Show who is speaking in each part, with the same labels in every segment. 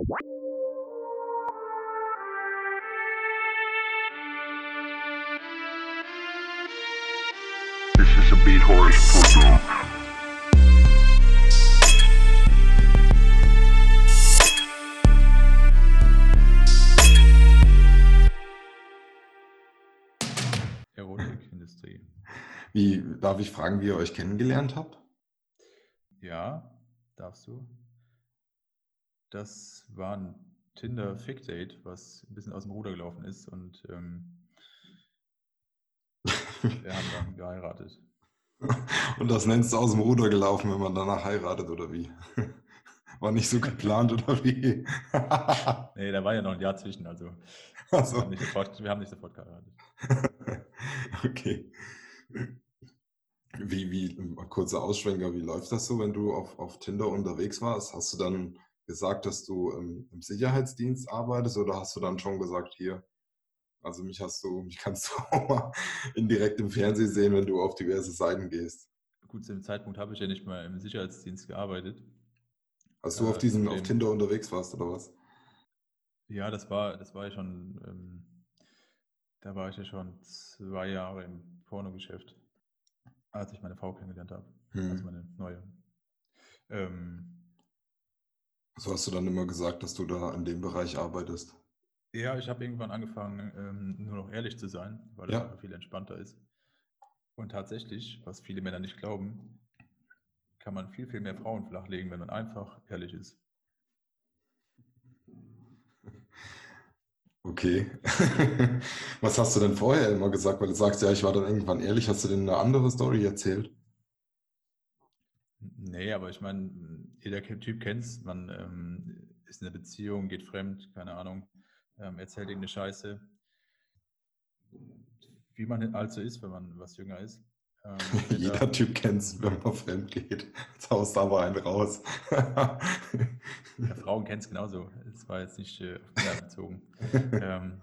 Speaker 1: This is a Beat Horse program.
Speaker 2: Erotikindustrie.
Speaker 3: Wie, darf ich fragen, wie ihr euch kennengelernt habt?
Speaker 2: Ja, darfst du. Das war ein Tinder-Fick-Date, was ein bisschen aus dem Ruder gelaufen ist und ähm, wir haben dann geheiratet.
Speaker 3: Und das nennst du aus dem Ruder gelaufen, wenn man danach heiratet, oder wie? War nicht so geplant, oder wie?
Speaker 2: Nee, da war ja noch ein Jahr zwischen, also wir,
Speaker 3: Also,
Speaker 2: haben nicht sofort, wir haben nicht sofort geheiratet.
Speaker 3: okay. Wie, wie, kurzer Ausschwenker, wie läuft das so, wenn du auf, auf Tinder unterwegs warst? Hast du dann gesagt, dass du ähm, im Sicherheitsdienst arbeitest oder hast du dann schon gesagt, hier, also mich hast du, mich kannst du auch mal indirekt im Fernsehen sehen, wenn du auf diverse Seiten gehst?
Speaker 2: Gut, zu dem Zeitpunkt habe ich ja nicht mal im Sicherheitsdienst gearbeitet.
Speaker 3: Als du
Speaker 2: Äh,
Speaker 3: auf diesen, auf Tinder unterwegs warst, oder was?
Speaker 2: Ja, das war, das war ja schon, ähm, da war ich ja schon zwei Jahre im Pornogeschäft, als ich meine Frau kennengelernt habe. Also
Speaker 3: Hm.
Speaker 2: meine neue. Ähm,
Speaker 3: So hast du dann immer gesagt, dass du da in dem Bereich arbeitest.
Speaker 2: ja, ich habe irgendwann angefangen, ähm, nur noch ehrlich zu sein, weil das
Speaker 3: Ja.
Speaker 2: einfach viel entspannter ist. Und tatsächlich, was viele Männer nicht glauben, kann man viel, viel mehr Frauen flachlegen, wenn man einfach ehrlich ist.
Speaker 3: Okay. Was hast du denn vorher immer gesagt? Weil du sagst ja, ich war dann irgendwann ehrlich. Hast du denn eine andere Story erzählt?
Speaker 2: Nee, aber ich meine, jeder Typ kennt's. Man ähm, ist in einer Beziehung, geht fremd, keine Ahnung, ähm, erzählt irgendeine Scheiße. Wie man halt so ist, wenn man was jünger ist. Ähm,
Speaker 3: Jeder Typ kennt es, wenn man fremd geht. Jetzt haust du aber einen raus.
Speaker 2: Ja, Frauen kennen es genauso. Es war jetzt nicht äh, auf Männer bezogen. ähm,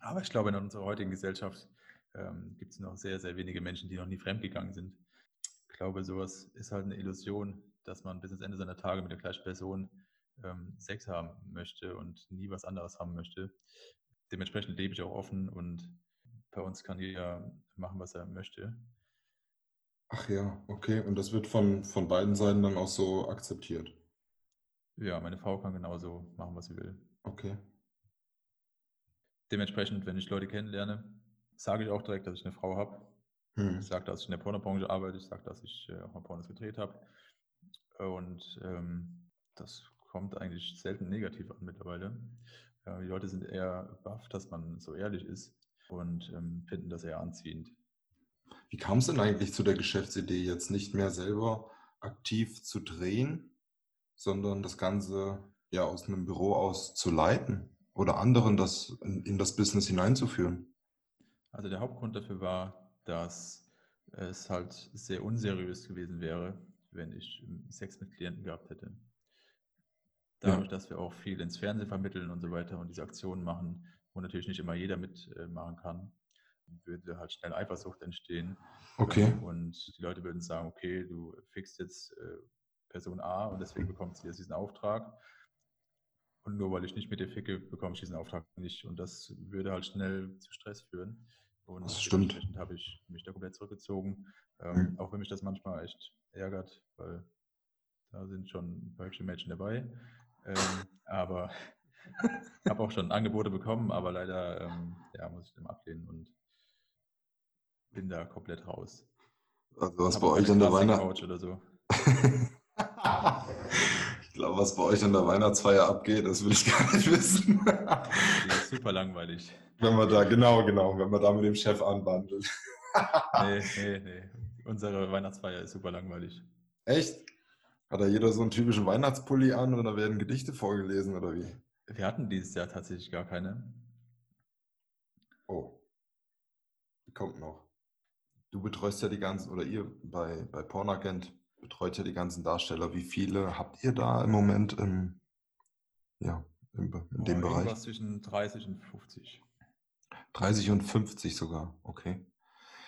Speaker 2: aber ich glaube, in unserer heutigen Gesellschaft ähm, gibt es noch sehr, sehr wenige Menschen, die noch nie fremdgegangen sind. Ich glaube, sowas ist halt eine Illusion, dass man bis ins Ende seiner Tage mit der gleichen Person ähm, Sex haben möchte und nie was anderes haben möchte. Dementsprechend lebe ich auch offen und bei uns kann jeder machen, was er möchte.
Speaker 3: Ach ja, okay. Und das wird von, von beiden Seiten dann auch so akzeptiert.
Speaker 2: Ja, meine Frau kann genauso machen, was sie will.
Speaker 3: Okay.
Speaker 2: Dementsprechend, wenn ich Leute kennenlerne, sage ich auch direkt, dass ich eine Frau habe.
Speaker 3: Hm.
Speaker 2: Ich sage, dass ich in der Pornobranche arbeite. Ich sage, dass ich äh, auch mal Pornos gedreht habe. Und ähm, das kommt eigentlich selten negativ an mittlerweile. Äh, die Leute sind eher baff, dass man so ehrlich ist und ähm, finden das eher anziehend.
Speaker 3: Wie kam es denn eigentlich zu der Geschäftsidee, jetzt nicht mehr selber aktiv zu drehen, sondern das Ganze ja aus einem Büro aus zu leiten oder anderen das in, in das Business hineinzuführen?
Speaker 2: Also der Hauptgrund dafür war, dass es halt sehr unseriös gewesen wäre, wenn ich ähm, Sex mit Klienten gehabt hätte. Dadurch, dass wir auch viel ins Fernsehen vermitteln und so weiter und diese Aktionen machen, wo natürlich nicht immer jeder mitmachen kann, würde halt schnell Eifersucht entstehen.
Speaker 3: Okay.
Speaker 2: Und die Leute würden sagen, okay, du fixst jetzt äh, Person A und deswegen bekommt sie jetzt diesen Auftrag. Und nur weil ich nicht mit dir ficke, bekomme ich diesen Auftrag nicht. Und das würde halt schnell zu Stress führen. Und
Speaker 3: Das stimmt.
Speaker 2: habe ich mich da komplett zurückgezogen. Ähm,
Speaker 3: Mhm.
Speaker 2: Auch wenn mich das manchmal echt ärgert, weil da sind schon ein paar hübsche Mädchen dabei. Ähm, aber habe auch schon Angebote bekommen, aber leider ähm, ja, muss ich dem ablehnen und bin da komplett raus.
Speaker 3: Also was
Speaker 2: Hab
Speaker 3: bei euch an der Weihnacht...
Speaker 2: Classic-Couch oder so.
Speaker 3: ich glaube, was bei euch an der Weihnachtsfeier abgeht, das will ich gar nicht wissen.
Speaker 2: Super langweilig.
Speaker 3: wenn man da, genau, genau, wenn man da mit dem Chef anwandelt.
Speaker 2: Nee, nee, nee. Unsere Weihnachtsfeier ist super langweilig.
Speaker 3: Echt? Hat da jeder so einen typischen Weihnachtspulli an oder werden Gedichte vorgelesen oder wie?
Speaker 2: Wir hatten dieses Jahr tatsächlich gar keine.
Speaker 3: Oh. Die kommt noch. Du betreust ja die ganzen, oder ihr bei, bei Pornagent betreut ja die ganzen Darsteller. Wie viele habt ihr da im Moment im, ja, im, Be- in dem Bereich?
Speaker 2: Irgendwas zwischen 30 und 50.
Speaker 3: 30 und 50 sogar, okay.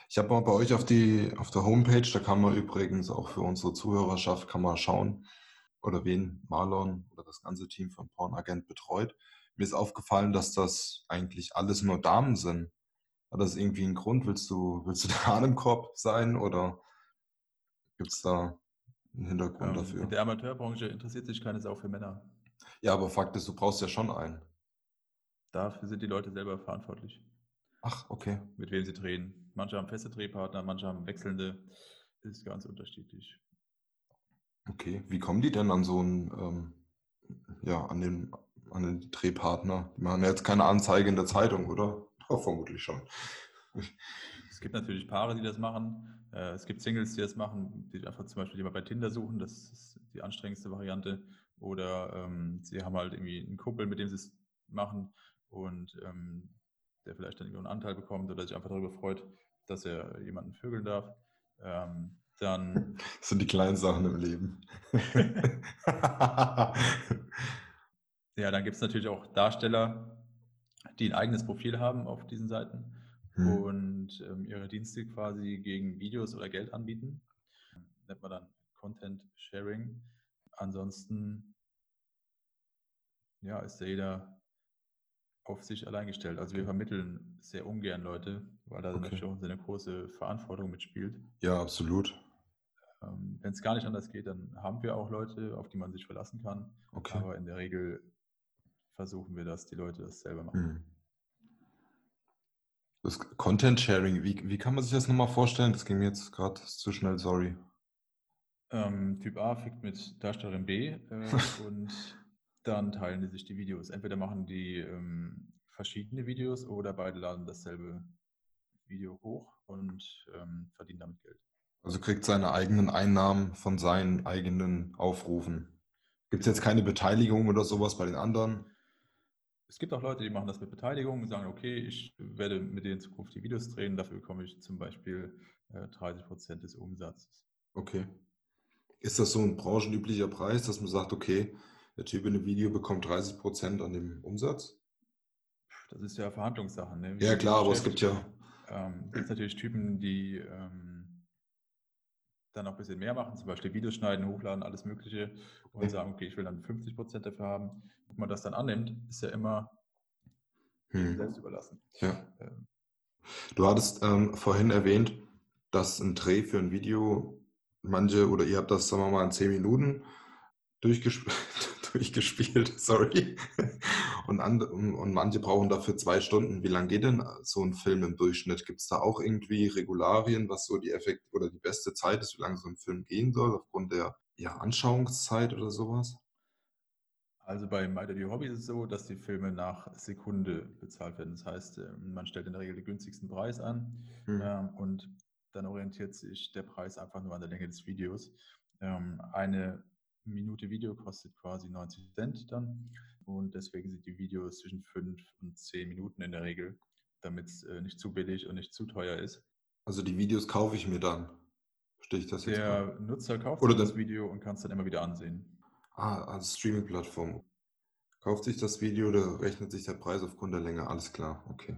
Speaker 3: Ich habe mal bei euch auf, die, auf der Homepage, da kann man übrigens auch für unsere Zuhörerschaft kann man schauen, oder wen Marlon oder das ganze Team von Pornagent betreut. Mir ist aufgefallen, dass das eigentlich alles nur Damen sind. Hat das irgendwie einen Grund? Willst du, willst du da an dem Korb sein oder gibt es da einen Hintergrund
Speaker 2: Ähm,
Speaker 3: dafür?
Speaker 2: in der Amateurbranche interessiert sich keine Sau für Männer.
Speaker 3: Ja, aber Fakt ist, du brauchst ja schon einen.
Speaker 2: Dafür sind die Leute selber verantwortlich,
Speaker 3: Ach, okay.
Speaker 2: mit wem sie drehen. Manche haben feste Drehpartner, manche haben wechselnde. Ist ganz unterschiedlich.
Speaker 3: Okay. Wie kommen die denn an so einen, ähm, ja, an den, an den Drehpartner? Die machen jetzt keine Anzeige in der Zeitung, oder? Ja, vermutlich schon.
Speaker 2: Es gibt natürlich Paare, die das machen. Äh, Es gibt Singles, die das machen, die einfach zum Beispiel jemand bei Tinder suchen. Das ist die anstrengendste Variante. Oder ähm, sie haben halt irgendwie einen Kumpel, mit dem sie es machen und ähm, der vielleicht dann irgendwie einen Anteil bekommt oder sich einfach darüber freut, dass er jemanden vögeln darf. Ähm, dann
Speaker 3: Das sind die kleinen Sachen im Leben.
Speaker 2: Ja, dann gibt es natürlich auch Darsteller, die ein eigenes Profil haben auf diesen Seiten
Speaker 3: Hm.
Speaker 2: und ähm, ihre Dienste quasi gegen Videos oder Geld anbieten. Nennt man dann Content Sharing. Ansonsten ja, ist da jeder auf sich allein gestellt. Also wir vermitteln sehr ungern Leute, weil da
Speaker 3: Okay.
Speaker 2: natürlich auch eine große Verantwortung mitspielt.
Speaker 3: Ja, absolut.
Speaker 2: Ähm, Wenn es gar nicht anders geht, dann haben wir auch Leute, auf die man sich verlassen kann.
Speaker 3: Okay.
Speaker 2: Aber in der Regel versuchen wir, dass die Leute das selber machen.
Speaker 3: Hm. Das Content Sharing, wie, wie kann man sich das nochmal vorstellen? Das ging mir jetzt gerade zu schnell, sorry.
Speaker 2: Ähm, typ A fickt mit Darstellerin B äh, und dann teilen die sich die Videos. Entweder machen die ähm, verschiedene Videos oder beide laden dasselbe Video hoch und ähm, verdienen damit Geld.
Speaker 3: Also kriegt seine eigenen Einnahmen von seinen eigenen Aufrufen. Gibt es jetzt keine Beteiligung oder sowas bei den anderen?
Speaker 2: Es gibt auch Leute, die machen das mit Beteiligung und sagen, okay, ich werde mit denen in Zukunft die Videos drehen, dafür bekomme ich zum Beispiel äh, 30% des Umsatzes.
Speaker 3: Okay. Ist das so ein branchenüblicher Preis, dass man sagt, okay, der Typ in dem Video bekommt 30% an dem Umsatz?
Speaker 2: Das ist ja Verhandlungssache. Ne?
Speaker 3: Ja, klar, aber es gibt ja.
Speaker 2: Ähm, gibt natürlich Typen, die ähm, dann noch ein bisschen mehr machen, zum Beispiel Videos schneiden, hochladen, alles Mögliche und
Speaker 3: Okay.
Speaker 2: sagen, okay, ich will dann 50% dafür haben. Ob man das dann annimmt, ist ja immer
Speaker 3: Hm.
Speaker 2: selbst überlassen.
Speaker 3: Ja.
Speaker 2: Ähm,
Speaker 3: Du hattest ähm, vorhin erwähnt, dass ein Dreh für ein Video, manche oder ihr habt das, sagen wir mal, in 10 Minuten durchgesp durchgespielt, sorry. Und, und manche brauchen dafür zwei Stunden. Wie lange geht denn so ein Film im Durchschnitt? Gibt es da auch irgendwie Regularien, was so die Effekt oder die beste Zeit ist, wie lange so ein Film gehen soll, aufgrund der ja, Anschauungszeit oder sowas?
Speaker 2: Also bei MyDaddy Hobby ist es so, dass die Filme nach Sekunde bezahlt werden. Das heißt, ähm, man stellt in der Regel den günstigsten Preis an
Speaker 3: Hm.
Speaker 2: und dann orientiert sich der Preis einfach nur an der Länge des Videos. Ähm, eine Minute Video kostet quasi 90 Cent dann und deswegen sind die Videos zwischen 5 und 10 Minuten in der Regel, damit es äh, nicht zu billig und nicht zu teuer ist.
Speaker 3: Also die Videos kaufe ich mir dann. Verstehe ich das jetzt?
Speaker 2: Der? Nutzer kauft
Speaker 3: Oder
Speaker 2: das Video und kann es dann immer wieder ansehen.
Speaker 3: Ah, als Streaming-Plattform. Kauft sich das Video, da rechnet sich der Preis aufgrund der Länge. Alles klar, okay.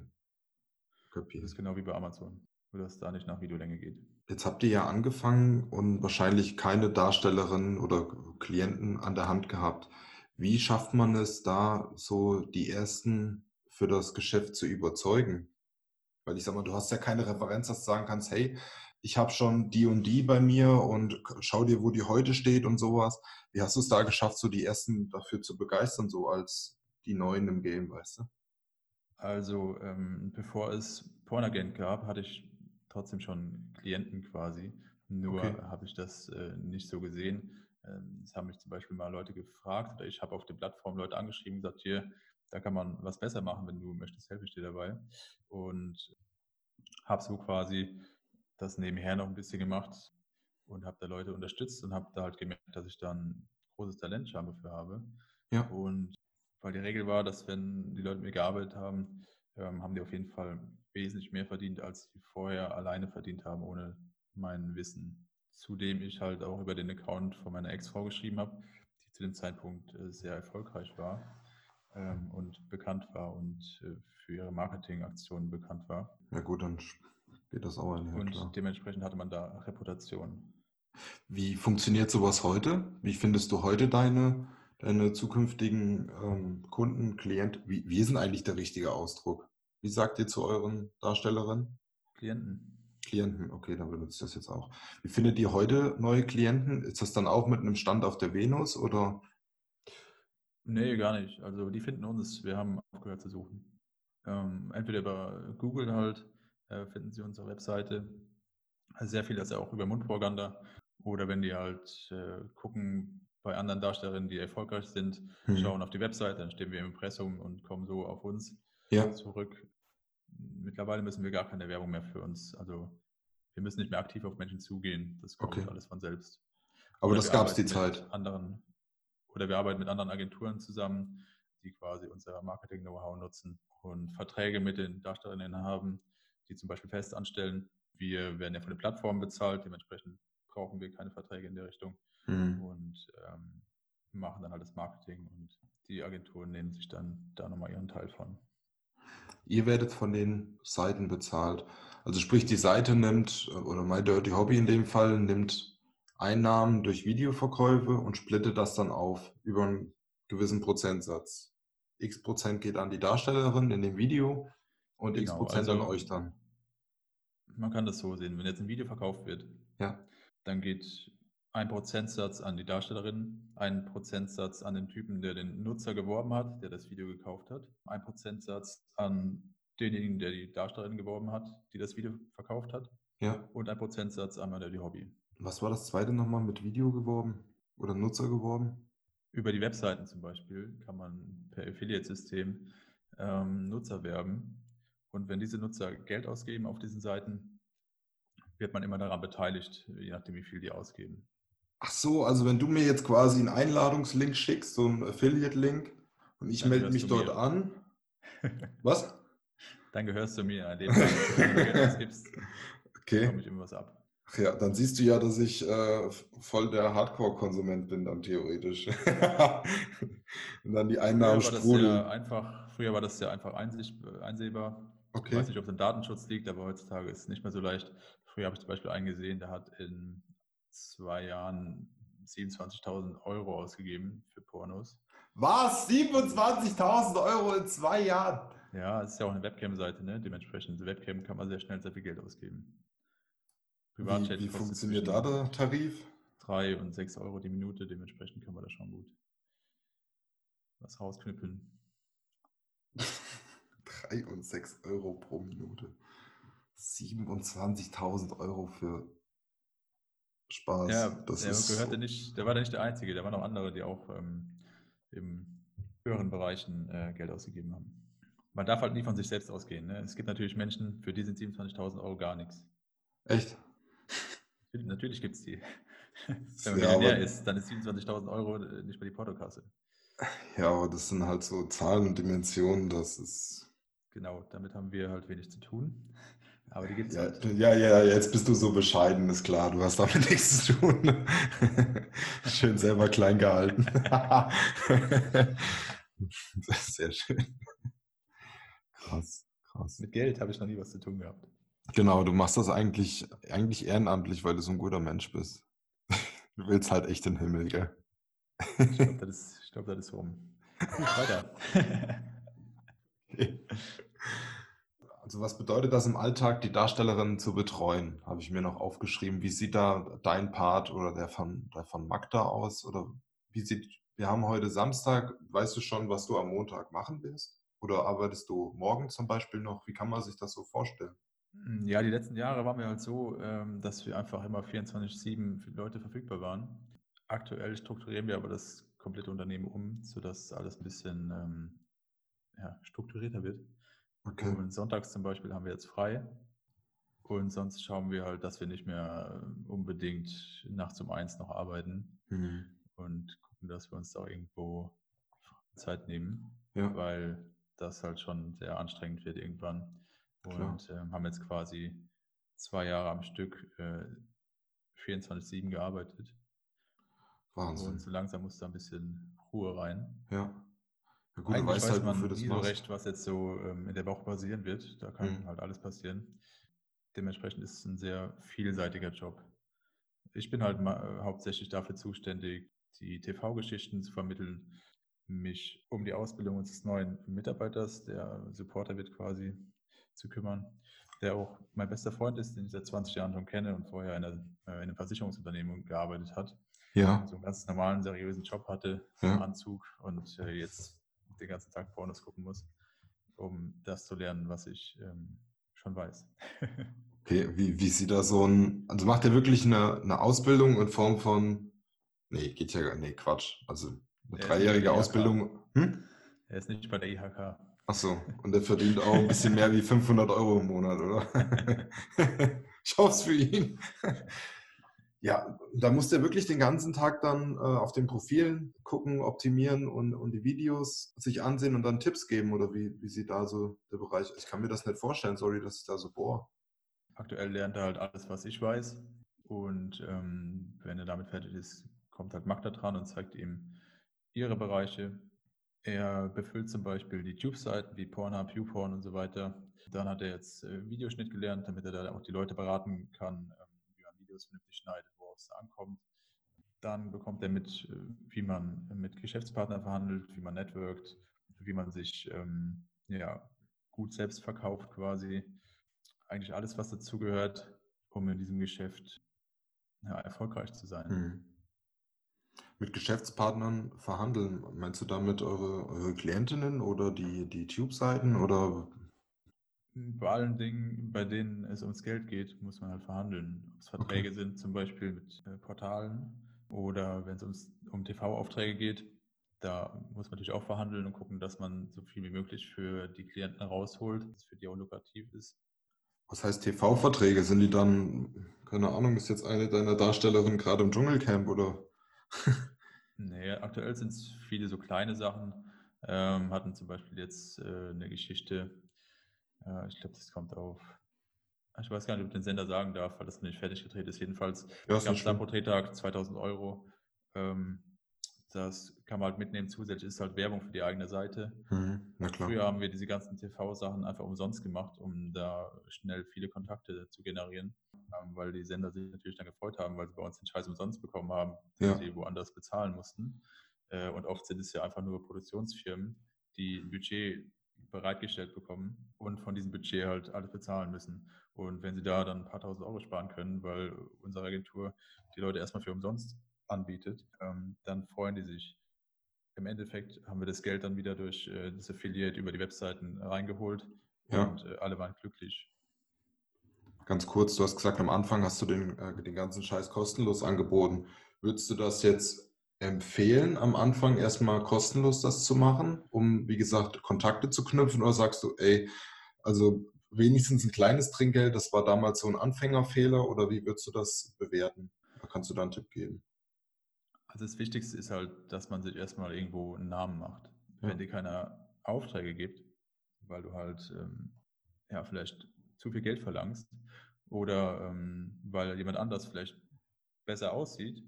Speaker 2: Das
Speaker 3: Kapiert.
Speaker 2: ist genau wie bei Amazon, dass es da nicht nach Videolänge geht.
Speaker 3: Jetzt habt ihr ja angefangen und wahrscheinlich keine Darstellerin oder Klienten an der Hand gehabt. Wie schafft man es da, so die ersten für das Geschäft zu überzeugen? Weil ich sag mal, du hast ja keine Referenz, dass du sagen kannst, hey, ich habe schon die und die bei mir und schau dir, wo die heute steht und sowas. Wie hast du es da geschafft, so die ersten dafür zu begeistern, so als die Neuen im Game, weißt du?
Speaker 2: Also, ähm, bevor es Pornagent gab, hatte ich trotzdem schon Klienten quasi. Nur
Speaker 3: Okay.
Speaker 2: habe ich das äh, nicht so gesehen. Ähm, es haben mich zum Beispiel mal Leute gefragt oder ich habe auf der Plattform Leute angeschrieben und gesagt, hier, da kann man was besser machen, wenn du möchtest, helfe ich dir dabei. Und habe so quasi das nebenher noch ein bisschen gemacht und habe da Leute unterstützt und habe da halt gemerkt, dass ich da ein großes Talent scheinbar für habe.
Speaker 3: Ja.
Speaker 2: Und weil die Regel war, dass wenn die Leute mit mir gearbeitet haben, ähm, haben die auf jeden Fall wesentlich mehr verdient, als sie vorher alleine verdient haben, ohne mein Wissen. Zudem ich halt auch über den Account von meiner Ex-Frau geschrieben habe, die zu dem Zeitpunkt äh, sehr erfolgreich war ähm, und bekannt war und äh, für ihre Marketingaktionen bekannt war.
Speaker 3: Ja gut, dann geht das auch einher,
Speaker 2: Und
Speaker 3: klar.
Speaker 2: dementsprechend hatte man da Reputation.
Speaker 3: Wie funktioniert sowas heute? Wie findest du heute deine, deine zukünftigen ähm, Kunden, Klienten? Wie, wie ist denn eigentlich der richtige Ausdruck? Wie sagt ihr zu euren Darstellerinnen?
Speaker 2: Klienten.
Speaker 3: Klienten, okay, dann benutze ich das jetzt auch. Wie findet ihr heute neue Klienten? Ist das dann auch mit einem Stand auf der Venus oder?
Speaker 2: Nee, gar nicht. Also die finden uns, wir haben aufgehört zu suchen. Ähm, entweder über Google halt, äh, finden sie unsere Webseite. Also sehr viel ist ja auch über Mundpropaganda. Oder wenn die halt äh, gucken bei anderen Darstellerinnen, die erfolgreich sind,
Speaker 3: Hm.
Speaker 2: schauen auf die Webseite, dann stehen wir im Impressum und kommen so auf uns
Speaker 3: Ja,
Speaker 2: zurück. Mittlerweile müssen wir gar keine Werbung mehr für uns. Also wir müssen nicht mehr aktiv auf Menschen zugehen. Das kommt
Speaker 3: Okay.
Speaker 2: alles von selbst.
Speaker 3: aber
Speaker 2: Oder
Speaker 3: das gab es die Zeit.
Speaker 2: Anderen, oder wir arbeiten mit anderen Agenturen zusammen, die quasi unser Marketing-Know-how nutzen und Verträge mit den Darstellerinnen haben, die zum Beispiel fest anstellen. Wir werden ja von den Plattformen bezahlt, dementsprechend brauchen wir keine Verträge in der Richtung
Speaker 3: Hm.
Speaker 2: und ähm, machen dann halt das Marketing und die Agenturen nehmen sich dann da nochmal ihren Teil von.
Speaker 3: Ihr werdet von den Seiten bezahlt. Also sprich, die Seite nimmt, äh, oder My Dirty Hobby in dem Fall, nimmt Einnahmen durch Videoverkäufe und splittet das dann auf über einen gewissen Prozentsatz. X Prozent geht an die Darstellerin in dem Video und X
Speaker 2: Genau,
Speaker 3: Prozent an
Speaker 2: also-
Speaker 3: euch dann.
Speaker 2: Man kann das so sehen, wenn jetzt ein Video verkauft wird,
Speaker 3: Ja.
Speaker 2: dann geht ein Prozentsatz an die Darstellerin, ein Prozentsatz an den Typen, der den Nutzer geworben hat, der das Video gekauft hat, ein Prozentsatz an denjenigen, der die Darstellerin geworben hat, die das Video verkauft hat
Speaker 3: Ja.
Speaker 2: und ein Prozentsatz an die Hobby.
Speaker 3: Was war das zweite nochmal mit Video geworben? Oder Nutzer geworben?
Speaker 2: Über die Webseiten zum Beispiel kann man per Affiliate-System ähm, Nutzer werben. Und wenn diese Nutzer Geld ausgeben auf diesen Seiten, wird man immer daran beteiligt, je nachdem, wie viel die ausgeben.
Speaker 3: Ach so, also wenn du mir jetzt quasi einen Einladungslink schickst, so einen Affiliate-Link, und ich
Speaker 2: Dann
Speaker 3: melde mich dort
Speaker 2: mir.
Speaker 3: an. Was?
Speaker 2: Dann gehörst du mir an dem Tag, wenn du Geld ausgibst,
Speaker 3: Okay.
Speaker 2: bekomme ich immer was ab.
Speaker 3: Ach ja, dann siehst du ja, dass ich äh, voll der Hardcore-Konsument bin, dann theoretisch. Und dann die
Speaker 2: Früher
Speaker 3: Einnahmen
Speaker 2: das
Speaker 3: sprudeln.
Speaker 2: sehr einfach, früher war das sehr einfach einsicht, einsehbar. Ich
Speaker 3: Okay.
Speaker 2: weiß nicht, ob es im Datenschutz liegt, aber heutzutage ist es nicht mehr so leicht. Früher habe ich zum Beispiel einen gesehen, der hat in zwei Jahren 27.000 Euro ausgegeben für Pornos.
Speaker 3: Was? 27.000 Euro in zwei Jahren?
Speaker 2: Ja, es ist ja auch eine Webcam-Seite, ne? Dementsprechend, Webcam kann man sehr schnell sehr viel Geld ausgeben.
Speaker 3: Wie,
Speaker 2: Privatchat
Speaker 3: wie
Speaker 2: kostet
Speaker 3: funktioniert da der Tarif?
Speaker 2: drei und sechs Euro die Minute, dementsprechend kann man da schon gut was rausknüppeln.
Speaker 3: 3 und 6 Euro pro Minute. 27.000 Euro für Spaß.
Speaker 2: Ja,
Speaker 3: das
Speaker 2: der
Speaker 3: ist
Speaker 2: gehörte nicht, der war da nicht der Einzige, da waren noch andere, die auch ähm, im höheren Bereichen äh, Geld ausgegeben haben. Man darf halt nie von sich selbst ausgehen. Ne? Es gibt natürlich Menschen, für die sind 27.000 Euro gar nichts.
Speaker 3: echt.
Speaker 2: Natürlich- gibt es die. Wenn
Speaker 3: Ja,
Speaker 2: man Millionär
Speaker 3: aber-
Speaker 2: ist, dann ist 27.000 Euro äh, nicht mal die Portokasse.
Speaker 3: Ja, aber das sind halt so Zahlen und Dimensionen, das ist.
Speaker 2: Genau, damit haben wir halt wenig zu tun. Aber die gibt es
Speaker 3: Ja,
Speaker 2: halt.
Speaker 3: ja, ja, jetzt bist du so bescheiden, ist klar, du hast damit nichts zu tun. Schön selber klein gehalten. Sehr schön. Krass, krass.
Speaker 2: Mit Geld habe ich noch nie was zu tun gehabt.
Speaker 3: Genau, du machst das eigentlich, eigentlich ehrenamtlich, weil du so ein guter Mensch bist. Du willst halt echt den Himmel, gell?
Speaker 2: Ich glaube, das, ist- ich glaub, das ist rum. Gut, weiter.
Speaker 3: Also was bedeutet das im Alltag, die Darstellerin zu betreuen? Habe ich mir noch aufgeschrieben. Wie sieht da dein Part oder der von, der von Magda aus? Oder wie sieht, wir haben heute Samstag, weißt du schon, was du am Montag machen wirst? Oder arbeitest du morgen zum Beispiel noch? Wie kann man sich das so vorstellen?
Speaker 2: Ja, die letzten Jahre waren wir halt so, ähm, dass wir einfach immer 24/7 für Leute verfügbar waren. Aktuell strukturieren wir aber das komplette Unternehmen um, sodass alles ein bisschen ähm, ja, strukturierter wird.
Speaker 3: Okay.
Speaker 2: Und sonntags zum Beispiel haben wir jetzt frei. Und sonst schauen wir halt, dass wir nicht mehr äh, unbedingt nachts um eins noch arbeiten
Speaker 3: Hm.
Speaker 2: und gucken, dass wir uns da irgendwo Zeit nehmen,
Speaker 3: Ja,
Speaker 2: weil das halt schon sehr anstrengend wird irgendwann. Und ähm, haben jetzt quasi zwei Jahre am Stück äh, 24-7 gearbeitet. Und
Speaker 3: Wahnsinn.
Speaker 2: so langsam muss da ein bisschen Ruhe rein.
Speaker 3: Ja. Ja gut,
Speaker 2: Eigentlich weiß
Speaker 3: halt,
Speaker 2: man
Speaker 3: das
Speaker 2: nie so recht, was jetzt so ähm, in der Woche passieren wird. Da kann
Speaker 3: Mhm.
Speaker 2: halt alles passieren. Dementsprechend ist es ein sehr vielseitiger Job. ich bin halt ma- äh, hauptsächlich dafür zuständig, die TV-Geschichten zu vermitteln, mich um die Ausbildung unseres neuen Mitarbeiters, der Supporter wird quasi, zu kümmern, der auch mein bester Freund ist, den ich seit 20 Jahren schon kenne und vorher in, einer, äh, in einem Versicherungsunternehmen gearbeitet hat.
Speaker 3: Ja,
Speaker 2: So einen ganz normalen, seriösen Job hatte,
Speaker 3: Ja.
Speaker 2: im Anzug und äh, jetzt den ganzen Tag Pornos gucken muss, um das zu lernen, was ich ähm, schon weiß.
Speaker 3: okay. Wie, wie sieht da so ein, also macht er wirklich eine, eine Ausbildung in Form von, nee, geht ja gar, nee, Quatsch. Also eine
Speaker 2: ist
Speaker 3: dreijährige
Speaker 2: IHK.
Speaker 3: Ausbildung. Hm?
Speaker 2: er ist nicht bei der IHK.
Speaker 3: Ach so, und er verdient auch ein bisschen mehr wie 500 Euro im Monat, oder? ich hoffe es für ihn. Ja, da muss der wirklich den ganzen Tag dann äh, auf den Profilen gucken, optimieren und, und die Videos sich ansehen und dann Tipps geben, oder wie, wie sieht da so der Bereich? Ich kann mir das nicht vorstellen, sorry, dass ich da so bohr.
Speaker 2: Aktuell lernt er halt alles, was ich weiß. Und ähm, wenn er damit fertig ist, kommt halt Magda dran und zeigt ihm ihre Bereiche. Er befüllt zum Beispiel die Tube-Seiten wie Pornhub, YouPorn und so weiter. Dann hat er jetzt äh, Videoschnitt gelernt, damit er da auch die Leute beraten kann, man Videos vernünftig schneidet, worauf es ankommt. Dann bekommt er mit, äh, wie man mit Geschäftspartnern verhandelt, wie man networkt, wie man sich ähm, ja, gut selbst verkauft quasi. Eigentlich alles, was dazugehört, um in diesem Geschäft ja, erfolgreich zu sein.
Speaker 3: Hm. Mit Geschäftspartnern verhandeln, meinst du damit eure, eure Klientinnen oder die, die Tube-Seiten oder
Speaker 2: Bei allen Dingen, bei denen es ums Geld geht, muss man halt verhandeln. Ob es Verträge sind, zum Beispiel mit äh, Portalen oder wenn es ums, um TV-Aufträge geht, da muss man natürlich auch verhandeln und gucken, dass man so viel wie möglich für die Klienten rausholt, dass es für die auch lukrativ ist.
Speaker 3: Was heißt TV-Verträge? Sind die dann, keine Ahnung, ist jetzt eine deiner Darstellerinnen gerade im Dschungelcamp oder?
Speaker 2: Nee, aktuell sind es viele so kleine Sachen. Ähm, hatten zum Beispiel jetzt äh, eine Geschichte, äh, ich glaube, das kommt auf, ich weiß gar nicht, ob ich den Sender sagen darf, weil das noch nicht fertig gedreht ist. Jedenfalls
Speaker 3: Ja,
Speaker 2: gab es pro Drehtag 2000 Euro. Ähm, das kann man halt mitnehmen. Zusätzlich ist halt Werbung für die eigene Seite.
Speaker 3: Mhm, na klar.
Speaker 2: Früher haben wir diese ganzen TV-Sachen einfach umsonst gemacht, um da schnell viele Kontakte zu generieren, ähm, weil die Sender sich natürlich dann gefreut haben, weil sie bei uns den Scheiß umsonst bekommen haben, den
Speaker 3: Ja.
Speaker 2: sie woanders bezahlen mussten. Äh, Und oft sind es ja einfach nur Produktionsfirmen, die ein Budget bereitgestellt bekommen und von diesem Budget halt alles bezahlen müssen. Und wenn sie da dann ein paar tausend Euro sparen können, weil unsere Agentur die Leute erstmal für umsonst anbietet, ähm, dann freuen die sich. Im Endeffekt haben wir das Geld dann wieder durch äh, das Affiliate über die Webseiten reingeholt
Speaker 3: Ja.
Speaker 2: und äh, alle waren glücklich.
Speaker 3: Ganz kurz, du hast gesagt, am Anfang hast du den, äh, den ganzen Scheiß kostenlos angeboten. Würdest du das jetzt empfehlen, am Anfang erstmal kostenlos das zu machen, um, wie gesagt, Kontakte zu knüpfen? Oder sagst du, ey, also wenigstens ein kleines Trinkgeld, das war damals so ein Anfängerfehler? Oder wie würdest du das bewerten? Da kannst du da einen Tipp geben.
Speaker 2: Also das Wichtigste ist halt, dass man sich erstmal irgendwo einen Namen macht.
Speaker 3: Ja.
Speaker 2: Wenn dir keiner Aufträge gibt, weil du halt ähm, ja vielleicht zu viel Geld verlangst oder ähm, weil jemand anders vielleicht besser aussieht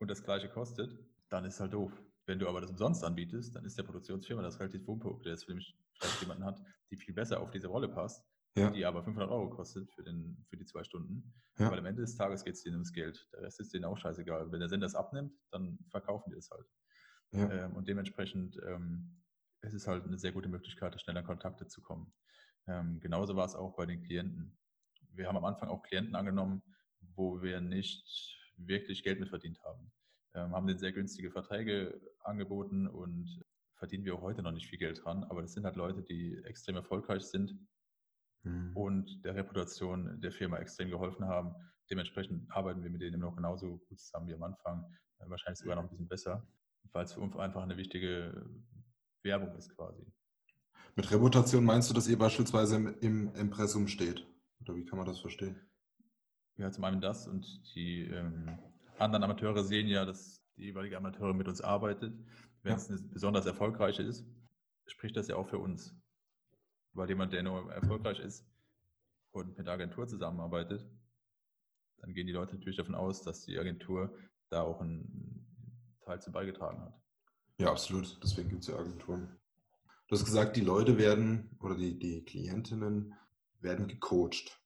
Speaker 2: und das gleiche kostet, dann ist halt doof. Wenn du aber das umsonst anbietest, dann ist der Produktionsfirma das relativ Wumpe, der jetzt vielleicht jemanden hat, die viel besser auf diese Rolle passt,
Speaker 3: Ja,
Speaker 2: die aber 500 Euro kostet für, den, für die zwei Stunden.
Speaker 3: Ja.
Speaker 2: Weil am Ende des Tages geht es denen ums Geld. Der Rest ist denen auch scheißegal. Wenn der Sender es abnimmt, dann verkaufen die es halt.
Speaker 3: ja.
Speaker 2: Ähm, und dementsprechend ähm, es ist halt eine sehr gute Möglichkeit, schnell an Kontakte zu kommen. Ähm, genauso war es auch bei den Klienten. Wir haben am Anfang auch Klienten angenommen, wo wir nicht wirklich Geld mit verdient haben. Ähm, haben denen sehr günstige Verträge angeboten und verdienen wir auch heute noch nicht viel Geld dran. Aber das sind halt Leute, die extrem erfolgreich sind
Speaker 3: Mhm.
Speaker 2: und der Reputation der Firma extrem geholfen haben. Dementsprechend arbeiten wir mit denen noch genauso gut zusammen wie am Anfang, äh, wahrscheinlich sogar noch ein bisschen besser, weil es für uns einfach eine wichtige Werbung ist quasi.
Speaker 3: Mit Reputation meinst du, dass ihr beispielsweise im, im Impressum steht? Oder wie kann man das verstehen?
Speaker 2: Ja, zum einen das und die ähm, anderen Amateure sehen ja, dass die jeweilige Amateure mit uns arbeitet. Wenn
Speaker 3: Ja.
Speaker 2: es eine besonders erfolgreiche ist, spricht das ja auch für uns. Weil jemand, der nur erfolgreich ist und mit der Agentur zusammenarbeitet, dann gehen die Leute natürlich davon aus, dass die Agentur da auch einen Teil zu beigetragen hat.
Speaker 3: Ja, absolut. Deswegen gibt es ja Agenturen. Du hast gesagt, die Leute werden oder die, die Klientinnen werden gecoacht.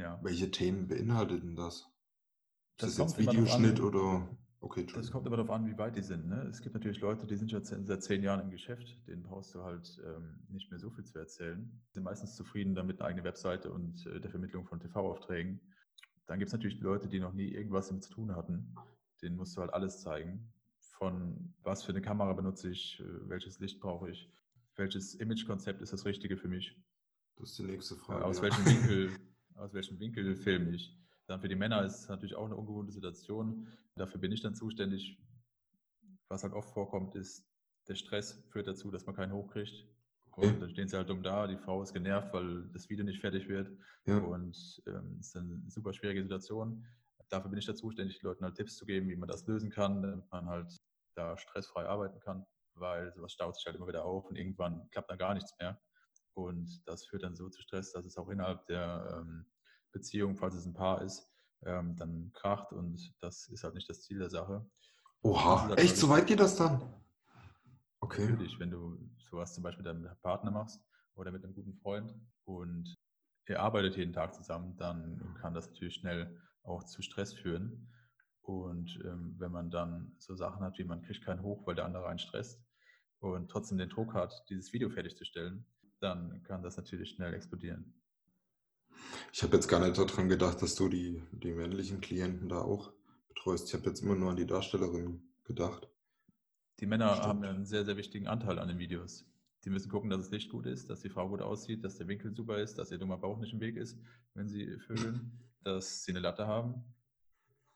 Speaker 2: Ja.
Speaker 3: Welche Themen beinhaltet denn das? Ist das,
Speaker 2: kommt
Speaker 3: jetzt
Speaker 2: drauf an.
Speaker 3: Videoschnitt oder? Okay,
Speaker 2: Das kommt aber darauf an, wie weit die sind. Ne? Es gibt natürlich Leute, die sind schon seit zehn Jahren im Geschäft, denen brauchst du halt ähm, nicht mehr so viel zu erzählen. Die sind meistens zufrieden damit, eine eigene Webseite und äh, der Vermittlung von TV-Aufträgen. Dann gibt es natürlich Leute, die noch nie irgendwas damit zu tun hatten. Denen musst du halt alles zeigen. Von was für eine Kamera benutze ich, äh, welches Licht brauche ich, welches Imagekonzept ist das Richtige für mich.
Speaker 3: Das ist die nächste
Speaker 2: Äh,
Speaker 3: Frage.
Speaker 2: Aus
Speaker 3: ja.
Speaker 2: welchem Winkel, aus welchem Winkel filme ich? Dann für die Männer ist es natürlich auch eine ungewohnte Situation. Dafür bin ich dann zuständig. Was halt oft vorkommt, ist, der Stress führt dazu, dass man keinen hochkriegt. Und dann stehen sie halt dumm da, die Frau ist genervt, weil das Video nicht fertig wird.
Speaker 3: Ja.
Speaker 2: Und ähm, es ist eine super schwierige Situation. Dafür bin ich da zuständig, Leuten halt Tipps zu geben, wie man das lösen kann, damit man halt da stressfrei arbeiten kann, weil sowas staut sich halt immer wieder auf und irgendwann klappt dann gar nichts mehr. Und das führt dann so zu Stress, dass es auch innerhalb der ähm, Beziehung, falls es ein Paar ist, ähm, dann kracht und das ist halt nicht das Ziel der Sache.
Speaker 3: Oha,
Speaker 2: halt
Speaker 3: echt? So weit geht das dann? Okay.
Speaker 2: Natürlich, wenn du sowas zum Beispiel mit deinem Partner machst oder mit einem guten Freund und ihr arbeitet jeden Tag zusammen, dann kann das natürlich schnell auch zu Stress führen. Und ähm, wenn man dann so Sachen hat, wie man kriegt keinen hoch, weil der andere einen stresst und trotzdem den Druck hat, dieses Video fertigzustellen, dann kann das natürlich schnell explodieren.
Speaker 3: Ich habe jetzt gar nicht daran gedacht, dass du die, die männlichen Klienten da auch betreust. Ich habe jetzt immer nur an die Darstellerin gedacht.
Speaker 2: Die Männer
Speaker 3: Stimmt.
Speaker 2: haben einen sehr, sehr wichtigen Anteil an den Videos. Die müssen gucken, dass das Licht gut ist, dass die Frau gut aussieht, dass der Winkel super ist, dass ihr dummer Bauch nicht im Weg ist, wenn sie vögeln, dass sie eine Latte haben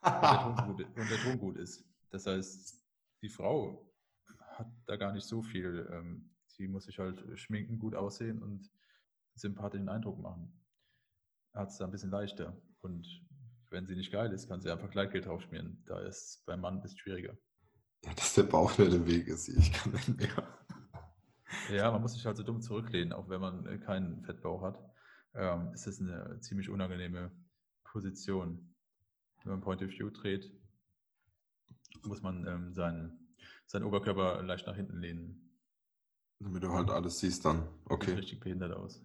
Speaker 2: und der, Ton gut, und der Ton gut ist. Das heißt, die Frau hat da gar nicht so viel. Ähm, sie muss sich halt schminken, gut aussehen und sympathischen Eindruck machen. Hat es da ein bisschen leichter. Und wenn sie nicht geil ist, kann sie einfach Gleitgel draufschmieren. Da ist es beim Mann ein bisschen schwieriger.
Speaker 3: Ja, dass der Bauch nicht im Weg ist. Ich kann nicht mehr.
Speaker 2: Ja, man muss sich halt so dumm zurücklehnen, auch wenn man äh, keinen Fettbauch hat. Ähm, ist das eine ziemlich unangenehme Position. Wenn man Point of View dreht, muss man ähm, seinen, seinen Oberkörper leicht nach hinten lehnen.
Speaker 3: Damit du halt alles siehst dann.
Speaker 2: Sieht
Speaker 3: Okay.
Speaker 2: richtig behindert aus.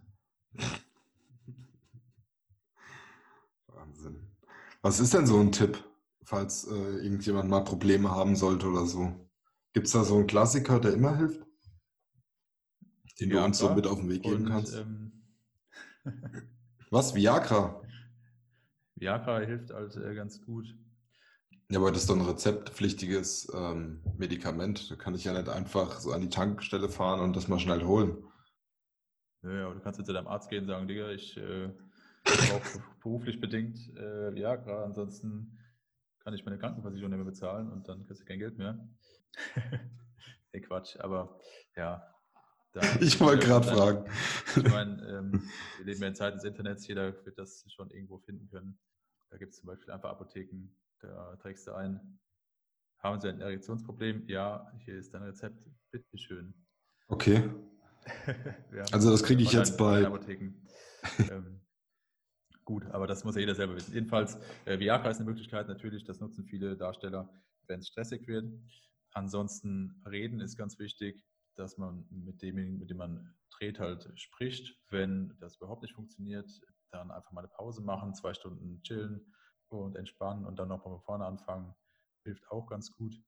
Speaker 3: Wahnsinn. Was ist denn so ein Tipp, falls äh, irgendjemand mal Probleme haben sollte oder so? Gibt es da so einen Klassiker, der immer hilft? Den du
Speaker 2: Ja,
Speaker 3: uns so mit auf den Weg geben
Speaker 2: Und,
Speaker 3: kannst?
Speaker 2: ähm,
Speaker 3: Was? Viagra?
Speaker 2: Viagra hilft halt äh, ganz gut.
Speaker 3: Ja, aber das ist doch ein rezeptpflichtiges ähm, Medikament. Da kann ich ja nicht einfach so an die Tankstelle fahren und das mal schnell holen.
Speaker 2: Ja, aber du kannst jetzt zu deinem Arzt gehen und sagen, Digga, ich äh, brauche beruflich bedingt äh, Viagra, ansonsten kann ich meine Krankenversicherung nicht mehr bezahlen und dann kriegst du kein Geld mehr. nee, Quatsch, aber ja.
Speaker 3: Ich wollte gerade fragen.
Speaker 2: Ich meine, ähm, wir leben ja in Zeiten des Internets, jeder wird das schon irgendwo finden können. Da gibt es zum Beispiel einfach Apotheken, da trägst du ein, haben Sie ein Erektionsproblem? Ja, hier ist dein Rezept, bitteschön.
Speaker 3: Okay.
Speaker 2: Wir haben
Speaker 3: Also das kriege ich jetzt bei-
Speaker 2: ähm, gut, aber das muss ja jeder selber wissen. Jedenfalls, äh, Viagra ist eine Möglichkeit natürlich, das nutzen viele Darsteller, wenn es stressig wird. Ansonsten reden ist ganz wichtig, dass man mit demjenigen, mit dem man dreht, halt spricht. Wenn das überhaupt nicht funktioniert, dann einfach mal eine Pause machen, zwei Stunden chillen und entspannen und dann nochmal von vorne anfangen. Hilft auch ganz gut.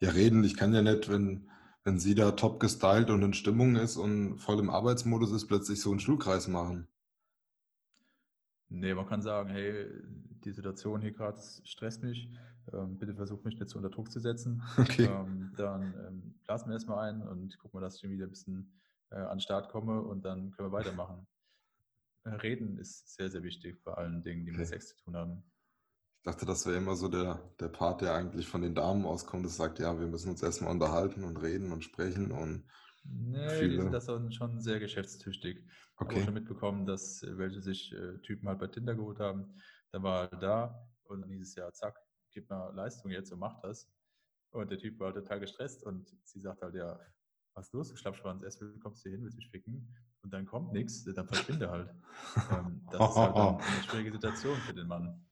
Speaker 3: Ja, reden, ich kann ja nicht, wenn, wenn sie da top gestylt und in Stimmung ist und voll im Arbeitsmodus ist, plötzlich so einen Stuhlkreis machen.
Speaker 2: Nee, man kann sagen, hey, die Situation hier gerade stresst mich. Ähm, bitte versuch mich nicht so unter Druck zu setzen.
Speaker 3: Okay.
Speaker 2: Ähm, dann ähm, blasen wir erstmal ein und gucken wir, dass ich wieder ein bisschen äh, an den Start komme und dann können wir weitermachen. Äh, Reden ist sehr, sehr wichtig bei allen Dingen, die mit
Speaker 3: Okay.
Speaker 2: Sex zu tun haben.
Speaker 3: Ich dachte, das wäre immer so der, der Part, der eigentlich von den Damen auskommt, das sagt, ja, wir müssen uns erstmal unterhalten und reden und sprechen und
Speaker 2: Nee, die
Speaker 3: Viele-
Speaker 2: sind das schon sehr geschäftstüchtig. Habe auch
Speaker 3: okay.
Speaker 2: schon mitbekommen, dass äh, welche sich äh, Typen halt bei Tinder geholt haben. Dann war er da und dann dieses Jahr, zack, gib mal Leistung jetzt und mach das. Und der Typ war halt total gestresst und sie sagt halt, ja, was ist los, du Schlappschwanz, erst kommst du hin, willst mich ficken und dann kommt nichts, dann verschwinde halt. Ähm, das ist halt dann eine schwierige Situation für den Mann.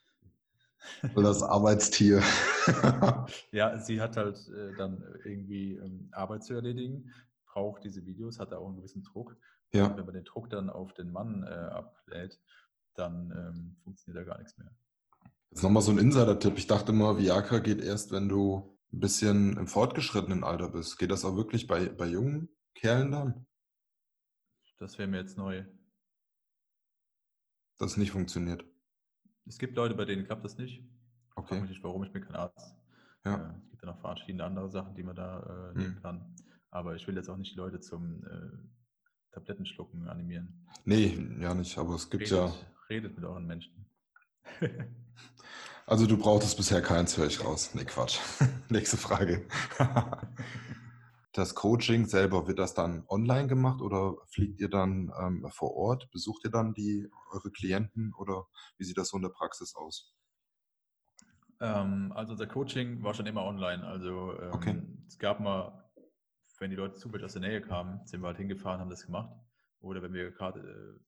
Speaker 3: Das Arbeitstier.
Speaker 2: Ja, sie hat halt äh, dann irgendwie ähm, Arbeit zu erledigen, braucht diese Videos, hat da auch einen gewissen Druck.
Speaker 3: ja.
Speaker 2: Wenn man den Druck dann auf den Mann äh, ablädt, dann ähm, funktioniert da gar nichts mehr.
Speaker 3: Jetzt nochmal so ein Insider-Tipp. Ich dachte immer, Viagra geht erst, wenn du ein bisschen im fortgeschrittenen Alter bist. Geht das auch wirklich bei, bei jungen Kerlen dann?
Speaker 2: Das wäre mir jetzt neu.
Speaker 3: Das nicht funktioniert.
Speaker 2: Es gibt Leute, bei denen klappt das nicht.
Speaker 3: Okay.
Speaker 2: Frag mich nicht, warum, ich bin kein Arzt.
Speaker 3: Ja.
Speaker 2: Äh, es gibt ja noch verschiedene andere Sachen, die man da äh, nehmen
Speaker 3: Hm.
Speaker 2: kann. Aber ich will jetzt auch nicht die Leute zum äh, Tablettenschlucken animieren.
Speaker 3: Nee, ja nicht, aber es gibt
Speaker 2: Redet,
Speaker 3: ja.
Speaker 2: redet mit euren Menschen.
Speaker 3: Also du brauchtest bisher keins, höre ich raus. Nee, Quatsch. Nächste Frage. Das Coaching selber, wird das dann online gemacht oder fliegt ihr dann ähm, vor Ort? Besucht ihr dann die eure Klienten oder wie sieht das so in der Praxis aus?
Speaker 2: Ähm, also unser Coaching war schon immer online. Also ähm,
Speaker 3: Okay.
Speaker 2: es gab mal, wenn die Leute zufällig aus der Nähe kamen, sind wir halt hingefahren, haben das gemacht. Oder wenn wir gerade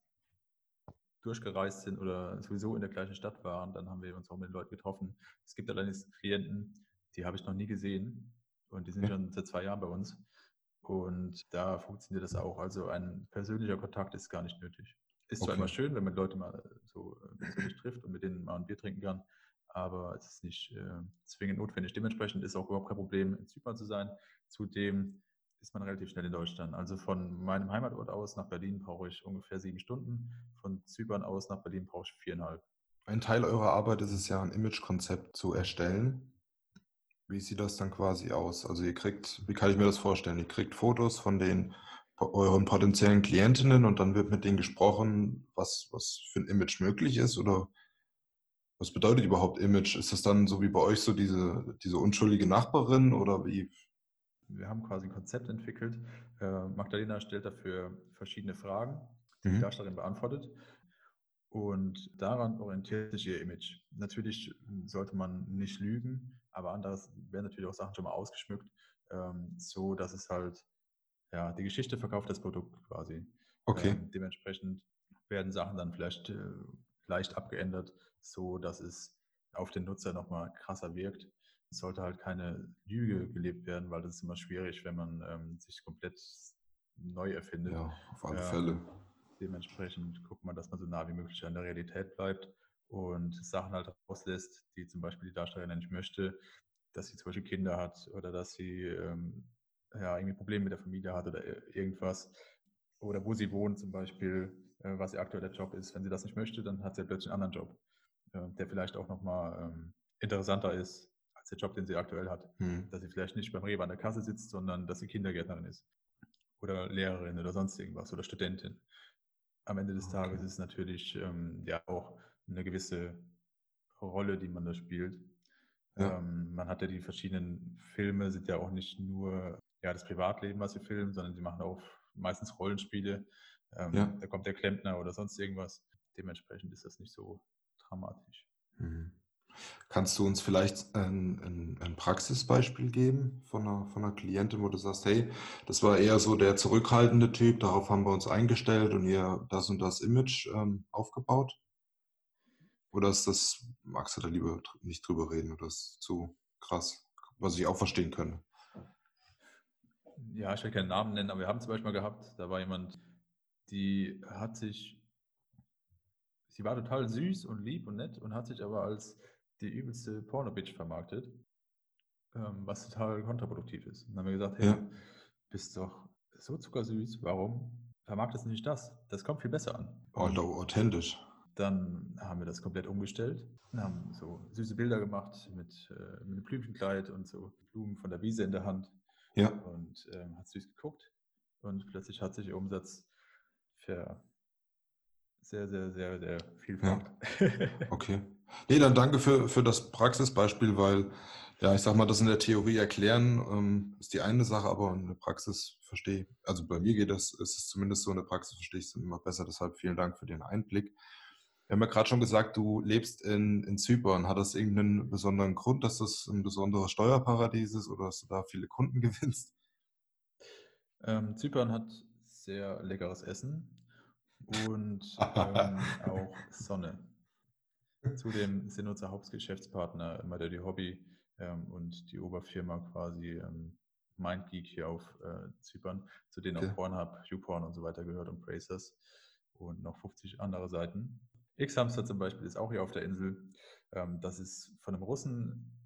Speaker 2: äh, durchgereist sind oder sowieso in der gleichen Stadt waren, dann haben wir uns auch mit den Leuten getroffen. Es gibt allerdings Klienten, die habe ich noch nie gesehen und die sind schon seit zwei Jahren bei uns. Und da funktioniert das auch. Also ein persönlicher Kontakt ist gar nicht nötig. Ist zwar
Speaker 3: Okay.
Speaker 2: immer schön, wenn man Leute mal so äh, persönlich trifft und mit denen mal ein Bier trinken kann, aber es ist nicht äh, zwingend notwendig. Dementsprechend ist auch überhaupt kein Problem, in Zypern zu sein. Zudem ist man relativ schnell in Deutschland. Also von meinem Heimatort aus nach Berlin brauche ich ungefähr sieben Stunden. Von Zypern aus nach Berlin brauche ich viereinhalb.
Speaker 3: Ein Teil eurer Arbeit ist es ja, ein Imagekonzept zu erstellen. Wie sieht das dann quasi aus? Also ihr kriegt, wie kann ich mir das vorstellen? Ihr kriegt Fotos von den euren potenziellen Klientinnen und dann wird mit denen gesprochen, was, was für ein Image möglich ist oder was bedeutet überhaupt Image? Ist das dann so wie bei euch so diese, diese unschuldige Nachbarin oder wie?
Speaker 2: Wir haben quasi ein Konzept entwickelt. Äh, Magdalena stellt dafür verschiedene Fragen, die die
Speaker 3: Mhm.
Speaker 2: Darstellerin beantwortet. Und daran orientiert sich ihr Image. Natürlich sollte man nicht lügen, aber anders werden natürlich auch Sachen schon mal ausgeschmückt, ähm, so dass es halt, ja, die Geschichte verkauft das Produkt quasi.
Speaker 3: Okay,
Speaker 2: Ähm, dementsprechend werden Sachen dann vielleicht äh, leicht abgeändert, so dass es auf den Nutzer nochmal krasser wirkt. Es sollte halt keine Lüge gelebt werden, weil das ist immer schwierig, wenn man ähm, sich komplett neu erfindet.
Speaker 3: ja, auf alle
Speaker 2: Ja.
Speaker 3: Fälle.
Speaker 2: Dementsprechend guckt man, dass man so nah wie möglich an der Realität bleibt und Sachen halt rauslässt, die zum Beispiel die Darstellerin nicht möchte, dass sie zum Beispiel Kinder hat oder dass sie ähm, ja, irgendwie Probleme mit der Familie hat oder ir- irgendwas. Oder wo sie wohnt zum Beispiel, äh, was ihr aktueller Job ist. Wenn sie das nicht möchte, dann hat sie plötzlich einen anderen Job, äh, der vielleicht auch nochmal ähm, interessanter ist als der Job, den sie aktuell hat.
Speaker 3: Hm.
Speaker 2: Dass sie vielleicht nicht beim Rewe an der Kasse sitzt, sondern dass sie Kindergärtnerin ist. Oder Lehrerin oder sonst irgendwas oder Studentin am Ende des
Speaker 3: Okay.
Speaker 2: Tages ist es natürlich ähm, ja auch eine gewisse Rolle, die man da spielt.
Speaker 3: Ja.
Speaker 2: Ähm, man hat ja die verschiedenen Filme, sind ja auch nicht nur ja, das Privatleben, was sie filmen, sondern sie machen auch meistens Rollenspiele. Ähm,
Speaker 3: Ja.
Speaker 2: Da kommt der Klempner oder sonst irgendwas. Dementsprechend ist das nicht so dramatisch.
Speaker 3: Mhm. Kannst du uns vielleicht ein, ein, ein Praxisbeispiel geben von einer, von einer Klientin, wo du sagst, hey, das war eher so der zurückhaltende Typ, darauf haben wir uns eingestellt und ihr das und das Image ähm, aufgebaut? Oder ist das, magst du da lieber nicht drüber reden oder ist zu krass, was ich auch verstehen könnte?
Speaker 2: Ja, ich will keinen Namen nennen, aber wir haben zum Beispiel mal gehabt, da war jemand, die hat sich, sie war total süß und lieb und nett und hat sich aber als die übelste Porno-Bitch vermarktet, ähm, was total kontraproduktiv ist. Und dann haben wir gesagt, hey,
Speaker 3: Ja.
Speaker 2: bist doch so zuckersüß, warum vermarktest du nicht das? Das kommt viel besser an. Und
Speaker 3: Alter, authentisch.
Speaker 2: Dann haben wir das komplett umgestellt und haben so süße Bilder gemacht mit, äh, mit einem Blümchenkleid und so Blumen von der Wiese in der Hand
Speaker 3: Ja,
Speaker 2: und ähm, hat süß geguckt und plötzlich hat sich ihr Umsatz ver sehr, sehr, sehr, sehr vielfach.
Speaker 3: okay. Nee, dann danke für, für das Praxisbeispiel, weil, ja, ich sag mal, das in der Theorie erklären ähm, ist die eine Sache, aber in der Praxis verstehe, also bei mir geht das, ist es zumindest so, in der Praxis verstehe ich es immer besser, deshalb vielen Dank für den Einblick. Wir haben ja gerade schon gesagt, du lebst in, in Zypern. Hat das irgendeinen besonderen Grund, dass das ein besonderes Steuerparadies ist oder dass du da viele Kunden gewinnst?
Speaker 2: ähm, Zypern hat sehr leckeres Essen und ähm, auch Sonne. Zudem sind unser Hauptgeschäftspartner immer der die Hobby ähm, und die Oberfirma quasi ähm, MindGeek hier auf äh, Zypern, zu denen
Speaker 3: Okay.
Speaker 2: auch Pornhub, YouPorn und so weiter gehört und Bracers und noch 50 andere Seiten. X-Hamster zum Beispiel ist auch hier auf der Insel. Ähm, das ist von einem Russen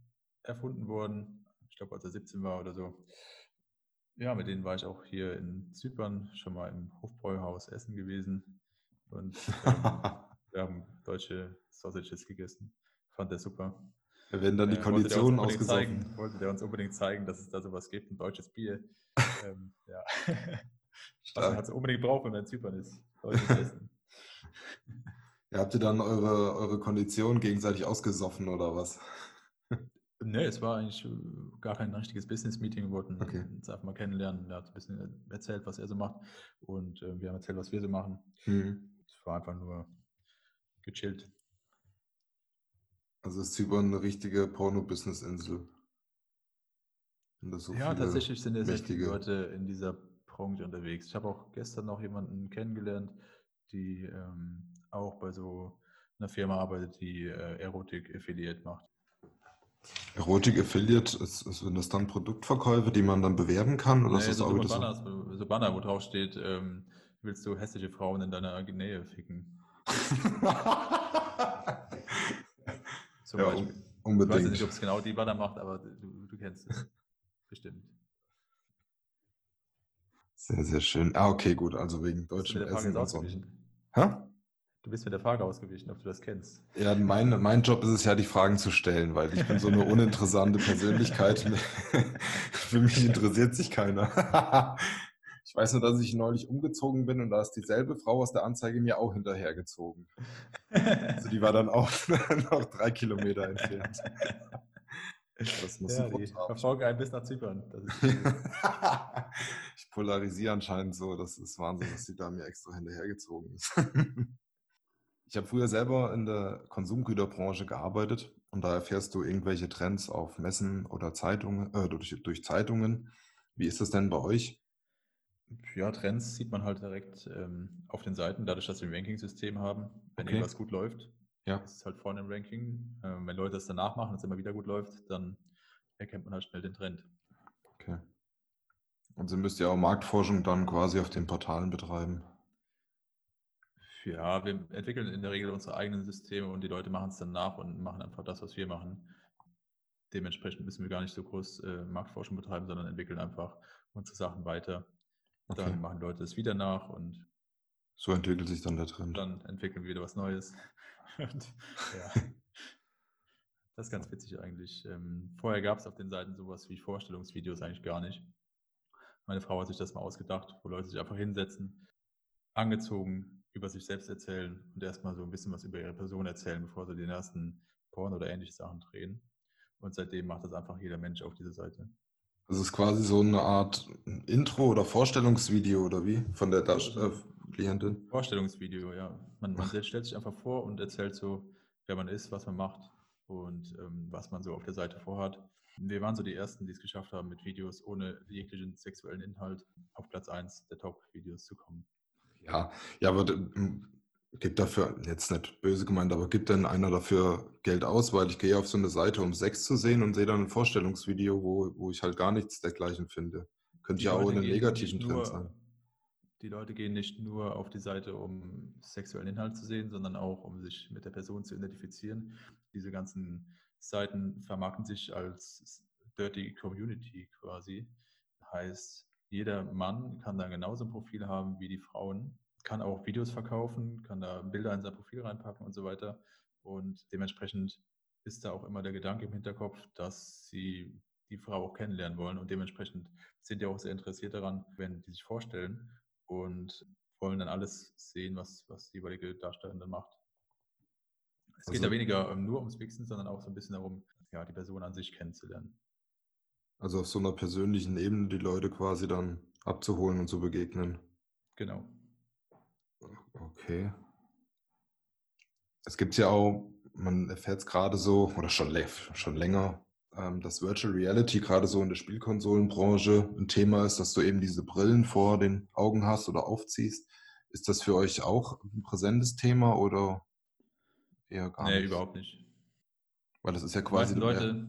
Speaker 2: erfunden worden, ich glaube, als er 17 war oder so. Ja, mit denen war ich auch hier in Zypern schon mal im Hofbräuhaus essen gewesen. Und ähm, wir haben deutsche Sausages gegessen. Fand der super.
Speaker 3: Da werden dann die
Speaker 2: Äh,
Speaker 3: Konditionen ausgesoffen.
Speaker 2: zeigen, Wollte der uns unbedingt zeigen, dass es da sowas gibt, ein deutsches Bier. ähm, ja. Man
Speaker 3: Stark.
Speaker 2: halt so unbedingt braucht, wenn man in Zypern ist. Deutsches Essen.
Speaker 3: Ja, habt ihr dann eure, eure Konditionen gegenseitig ausgesoffen oder was?
Speaker 2: Nee, es war eigentlich äh, gar kein richtiges Business-Meeting. Wir wollten
Speaker 3: Okay.
Speaker 2: uns einfach mal kennenlernen. Er hat ein bisschen erzählt, was er so macht. Und äh, wir haben erzählt, was wir so machen.
Speaker 3: Hm.
Speaker 2: Es war einfach nur gechillt.
Speaker 3: Also ist Zypern eine richtige Porno-Business-Insel. So
Speaker 2: ja, tatsächlich sind ja sehr viele Leute in dieser Branche unterwegs. Ich habe auch gestern noch jemanden kennengelernt, die ähm, auch bei so einer Firma arbeitet, die äh, Erotik-Affiliate macht.
Speaker 3: Erotik-Affiliate, ist, ist, sind das dann Produktverkäufe, die man dann bewerben kann? Oder
Speaker 2: Nee,
Speaker 3: ist das
Speaker 2: so,
Speaker 3: auch
Speaker 2: so? Banner, so, so Banner, wo drauf steht, ähm, willst du hässliche Frauen in deiner Nähe ficken? Zum
Speaker 3: ja,
Speaker 2: Beispiel.
Speaker 3: un
Speaker 2: Ich weiß
Speaker 3: unbedingt.
Speaker 2: nicht, ob es genau die Banner macht, aber du, du kennst es. Bestimmt.
Speaker 3: Sehr, sehr schön. Ah, okay, gut. Also wegen deutschem Essen und so. Hä?
Speaker 2: Du bist mit der Frage ausgewichen, ob du das kennst.
Speaker 3: Ja, mein, mein Job ist es ja, die Fragen zu stellen, weil ich bin so eine uninteressante Persönlichkeit. Für mich interessiert sich keiner. Ich weiß nur, dass ich neulich umgezogen bin und da ist dieselbe Frau aus der Anzeige mir auch hinterhergezogen. Also die war dann auch noch drei Kilometer entfernt. Das muss
Speaker 2: ja,
Speaker 3: ein
Speaker 2: die verfolgen einen bis nach Zypern.
Speaker 3: Ich polarisiere anscheinend so. Das ist Wahnsinn, dass sie da mir extra hinterhergezogen ist. Ich habe früher selber in der Konsumgüterbranche gearbeitet und da erfährst du irgendwelche Trends auf Messen oder Zeitungen, äh, durch, durch Zeitungen. Wie ist das denn bei euch?
Speaker 2: ja, Trends sieht man halt direkt ähm, auf den Seiten, dadurch, dass wir ein Ranking-System haben. Wenn
Speaker 3: Okay.
Speaker 2: irgendwas gut läuft,
Speaker 3: Ja.
Speaker 2: ist es halt vorne im Ranking. Ähm, wenn Leute es danach machen und es immer wieder gut läuft, dann erkennt man halt schnell den Trend.
Speaker 3: Okay. Und sie müsst ja auch Marktforschung dann quasi auf den Portalen betreiben.
Speaker 2: Ja, wir entwickeln in der Regel unsere eigenen Systeme und die Leute machen es dann nach und machen einfach das, was wir machen. Dementsprechend müssen wir gar nicht so groß äh, Marktforschung betreiben, sondern entwickeln einfach unsere Sachen weiter.
Speaker 3: Okay.
Speaker 2: Dann machen Leute es wieder nach und
Speaker 3: So entwickelt sich dann der Trend.
Speaker 2: dann entwickeln wir wieder was Neues. Und, ja. Das ist ganz witzig eigentlich. Ähm, vorher gab es auf den Seiten sowas wie Vorstellungsvideos eigentlich gar nicht. Meine Frau hat sich das mal ausgedacht, wo Leute sich einfach hinsetzen, angezogen, über sich selbst erzählen und erstmal so ein bisschen was über ihre Person erzählen, bevor sie den ersten Porn oder ähnliche Sachen drehen. Und seitdem macht das einfach jeder Mensch auf dieser Seite.
Speaker 3: Das ist quasi so eine Art Intro oder Vorstellungsvideo oder wie? Von der
Speaker 2: Also-
Speaker 3: äh, Klientin.
Speaker 2: Vorstellungsvideo, ja. Man, man stellt sich einfach vor und erzählt so, wer man ist, was man macht und ähm, was man so auf der Seite vorhat. Wir waren so die Ersten, die es geschafft haben, mit Videos ohne jeglichen sexuellen Inhalt auf Platz 1 der Top-Videos zu kommen.
Speaker 3: Ja, ja, aber ähm, gibt dafür, jetzt nicht böse gemeint, aber gibt denn einer dafür Geld aus? Weil ich gehe auf so eine Seite, um Sex zu sehen und sehe dann ein Vorstellungsvideo, wo, wo ich halt gar nichts dergleichen finde. Könnte
Speaker 2: Die
Speaker 3: ja auch
Speaker 2: Leute
Speaker 3: in einem
Speaker 2: gehen
Speaker 3: negativen Trend
Speaker 2: nur-
Speaker 3: sein.
Speaker 2: Die Leute gehen nicht nur auf die Seite, um sexuellen Inhalt zu sehen, sondern auch, um sich mit der Person zu identifizieren. Diese ganzen Seiten vermarkten sich als Dirty Community quasi. Heißt, jeder Mann kann da genauso ein Profil haben wie die Frauen, kann auch Videos verkaufen, kann da Bilder in sein Profil reinpacken und so weiter. Und dementsprechend ist da auch immer der Gedanke im Hinterkopf, dass sie die Frau auch kennenlernen wollen und dementsprechend sind die auch sehr interessiert daran, wenn die sich vorstellen und wollen dann alles sehen, was, was die jeweilige Darstellerin dann macht. Es geht
Speaker 3: Also-
Speaker 2: da weniger ähm, nur ums Wichsen, sondern auch so ein bisschen darum, ja, die Person an sich kennenzulernen.
Speaker 3: Also auf so einer persönlichen Ebene die Leute quasi dann abzuholen und zu begegnen.
Speaker 2: Genau.
Speaker 3: Okay. Es gibt ja auch, man erfährt es gerade so, oder schon, schon länger, ähm, dass Virtual Reality gerade so in der Spielkonsolenbranche ein Thema ist, dass du eben diese Brillen vor den Augen hast oder aufziehst. Ist das für euch auch ein präsentes Thema oder eher gar
Speaker 2: nee,
Speaker 3: nicht?
Speaker 2: überhaupt nicht.
Speaker 3: Weil das ist ja quasi
Speaker 2: Leute,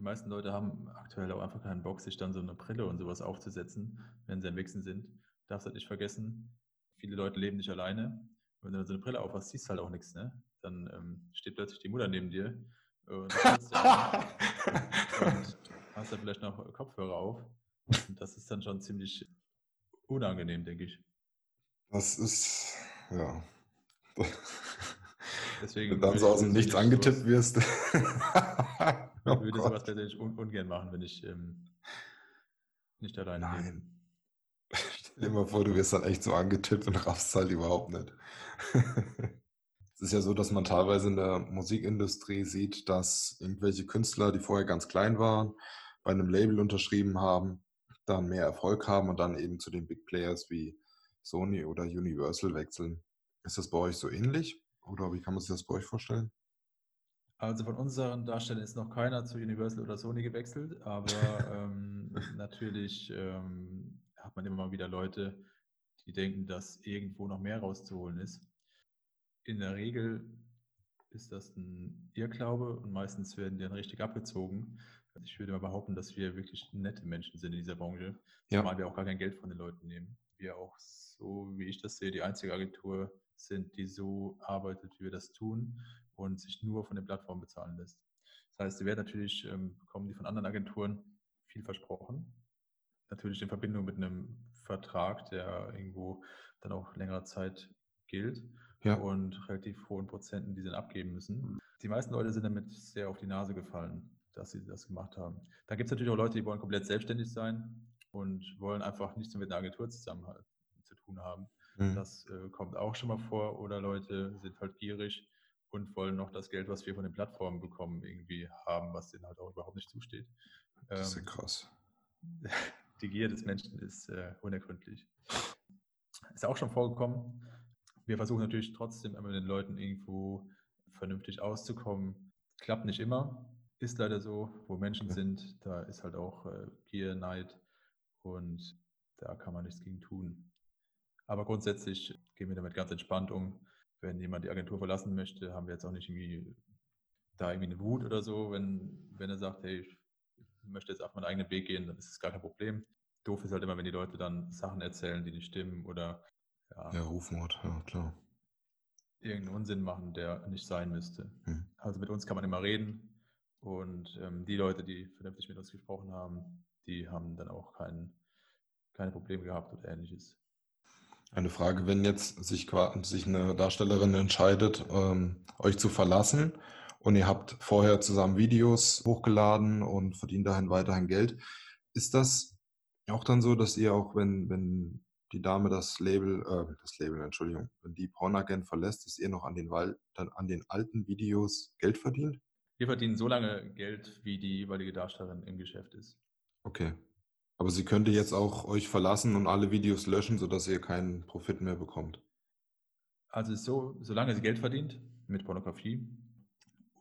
Speaker 2: die meisten Leute haben aktuell auch einfach keinen Bock, sich dann so eine Brille und sowas aufzusetzen, wenn sie am Wichsen sind. Darfst halt nicht vergessen, viele Leute leben nicht alleine. Wenn du so eine Brille aufhast, siehst du halt auch nichts, ne? dann ähm, steht plötzlich die Mutter neben dir und, hast da vielleicht noch Kopfhörer auf. Und das ist dann schon ziemlich unangenehm, denke ich.
Speaker 3: Das ist, ja.
Speaker 2: Deswegen
Speaker 3: Wenn du dann so aus dem
Speaker 2: ich
Speaker 3: Nichts angetippt wirst.
Speaker 2: Ich
Speaker 3: oh
Speaker 2: würde
Speaker 3: Gott.
Speaker 2: sowas tatsächlich un ungern machen, wenn ich ähm, nicht alleine.
Speaker 3: Nein. Stell dir mal vor, du wirst dann echt so angetippt und raffst halt überhaupt nicht. Es ist ja so, dass man teilweise in der Musikindustrie sieht, dass irgendwelche Künstler, die vorher ganz klein waren, bei einem Label unterschrieben haben, dann mehr Erfolg haben und dann eben zu den Big Players wie Sony oder Universal wechseln. Ist das bei euch so ähnlich? Oder wie kann man sich das bei euch vorstellen?
Speaker 2: Also von unseren Darstellern ist noch keiner zu Universal oder Sony gewechselt, aber ähm, natürlich ähm, hat man immer mal wieder Leute, die denken, dass irgendwo noch mehr rauszuholen ist. In der Regel ist das ein Irrglaube und meistens werden die dann richtig abgezogen. Also ich würde mal behaupten, dass wir wirklich nette Menschen sind in dieser Branche,
Speaker 3: Ja.
Speaker 2: zumal wir auch gar kein Geld von den Leuten nehmen. Wir auch so, wie ich das sehe, die einzige Agentur sind, die so arbeitet, wie wir das tun und sich nur von den Plattformen bezahlen lässt. Das heißt, sie werden natürlich, ähm, bekommen die von anderen Agenturen viel versprochen. Natürlich in Verbindung mit einem Vertrag, der irgendwo dann auch längere Zeit gilt
Speaker 3: Ja.
Speaker 2: und relativ hohen Prozenten, die sie dann abgeben müssen. Die meisten Leute sind damit sehr auf die Nase gefallen, dass sie das gemacht haben. Da gibt es natürlich auch Leute, die wollen komplett selbstständig sein und wollen einfach nichts mehr mit einer Agentur zusammen zu tun haben.
Speaker 3: Mhm.
Speaker 2: Das äh, kommt auch schon mal vor. Oder Leute sind halt gierig und wollen noch das Geld, was wir von den Plattformen bekommen, irgendwie haben, was denen halt auch überhaupt nicht zusteht.
Speaker 3: Das ist ja
Speaker 2: Ähm,
Speaker 3: krass.
Speaker 2: die Gier des Menschen ist äh, unergründlich. Ist auch schon vorgekommen. Wir versuchen natürlich trotzdem immer den Leuten irgendwo vernünftig auszukommen. Klappt nicht immer, ist leider so. Wo Menschen
Speaker 3: Ja.
Speaker 2: sind, da ist halt auch äh, Gier, Neid und da kann man nichts gegen tun. Aber grundsätzlich gehen wir damit ganz entspannt um. Wenn jemand die Agentur verlassen möchte, haben wir jetzt auch nicht irgendwie da irgendwie eine Wut oder so. Wenn, wenn er sagt, hey, ich möchte jetzt auf meinen eigenen Weg gehen, dann ist es gar kein Problem. Doof ist halt immer, wenn die Leute dann Sachen erzählen, die nicht stimmen oder ja,
Speaker 3: Ja, Rufmord, ja, klar.
Speaker 2: irgendeinen Unsinn machen, der nicht sein müsste.
Speaker 3: Mhm.
Speaker 2: Also mit uns kann man immer reden und ähm, die Leute, die vernünftig mit uns gesprochen haben, die haben dann auch kein, keine Probleme gehabt oder ähnliches.
Speaker 3: Eine Frage, wenn jetzt sich, sich eine Darstellerin entscheidet, ähm, euch zu verlassen und ihr habt vorher zusammen Videos hochgeladen und verdient dahin weiterhin Geld, ist das auch dann so, dass ihr auch, wenn, wenn die Dame das Label, äh, das Label, Entschuldigung, wenn die Pornagent verlässt, dass ihr noch an den, Wal- dann an den alten Videos Geld verdient?
Speaker 2: Wir verdienen so lange Geld, wie die jeweilige Darstellerin im Geschäft ist.
Speaker 3: Okay. Aber sie könnte jetzt auch euch verlassen und alle Videos löschen, sodass ihr keinen Profit mehr bekommt.
Speaker 2: Also ist so, solange sie Geld verdient mit Pornografie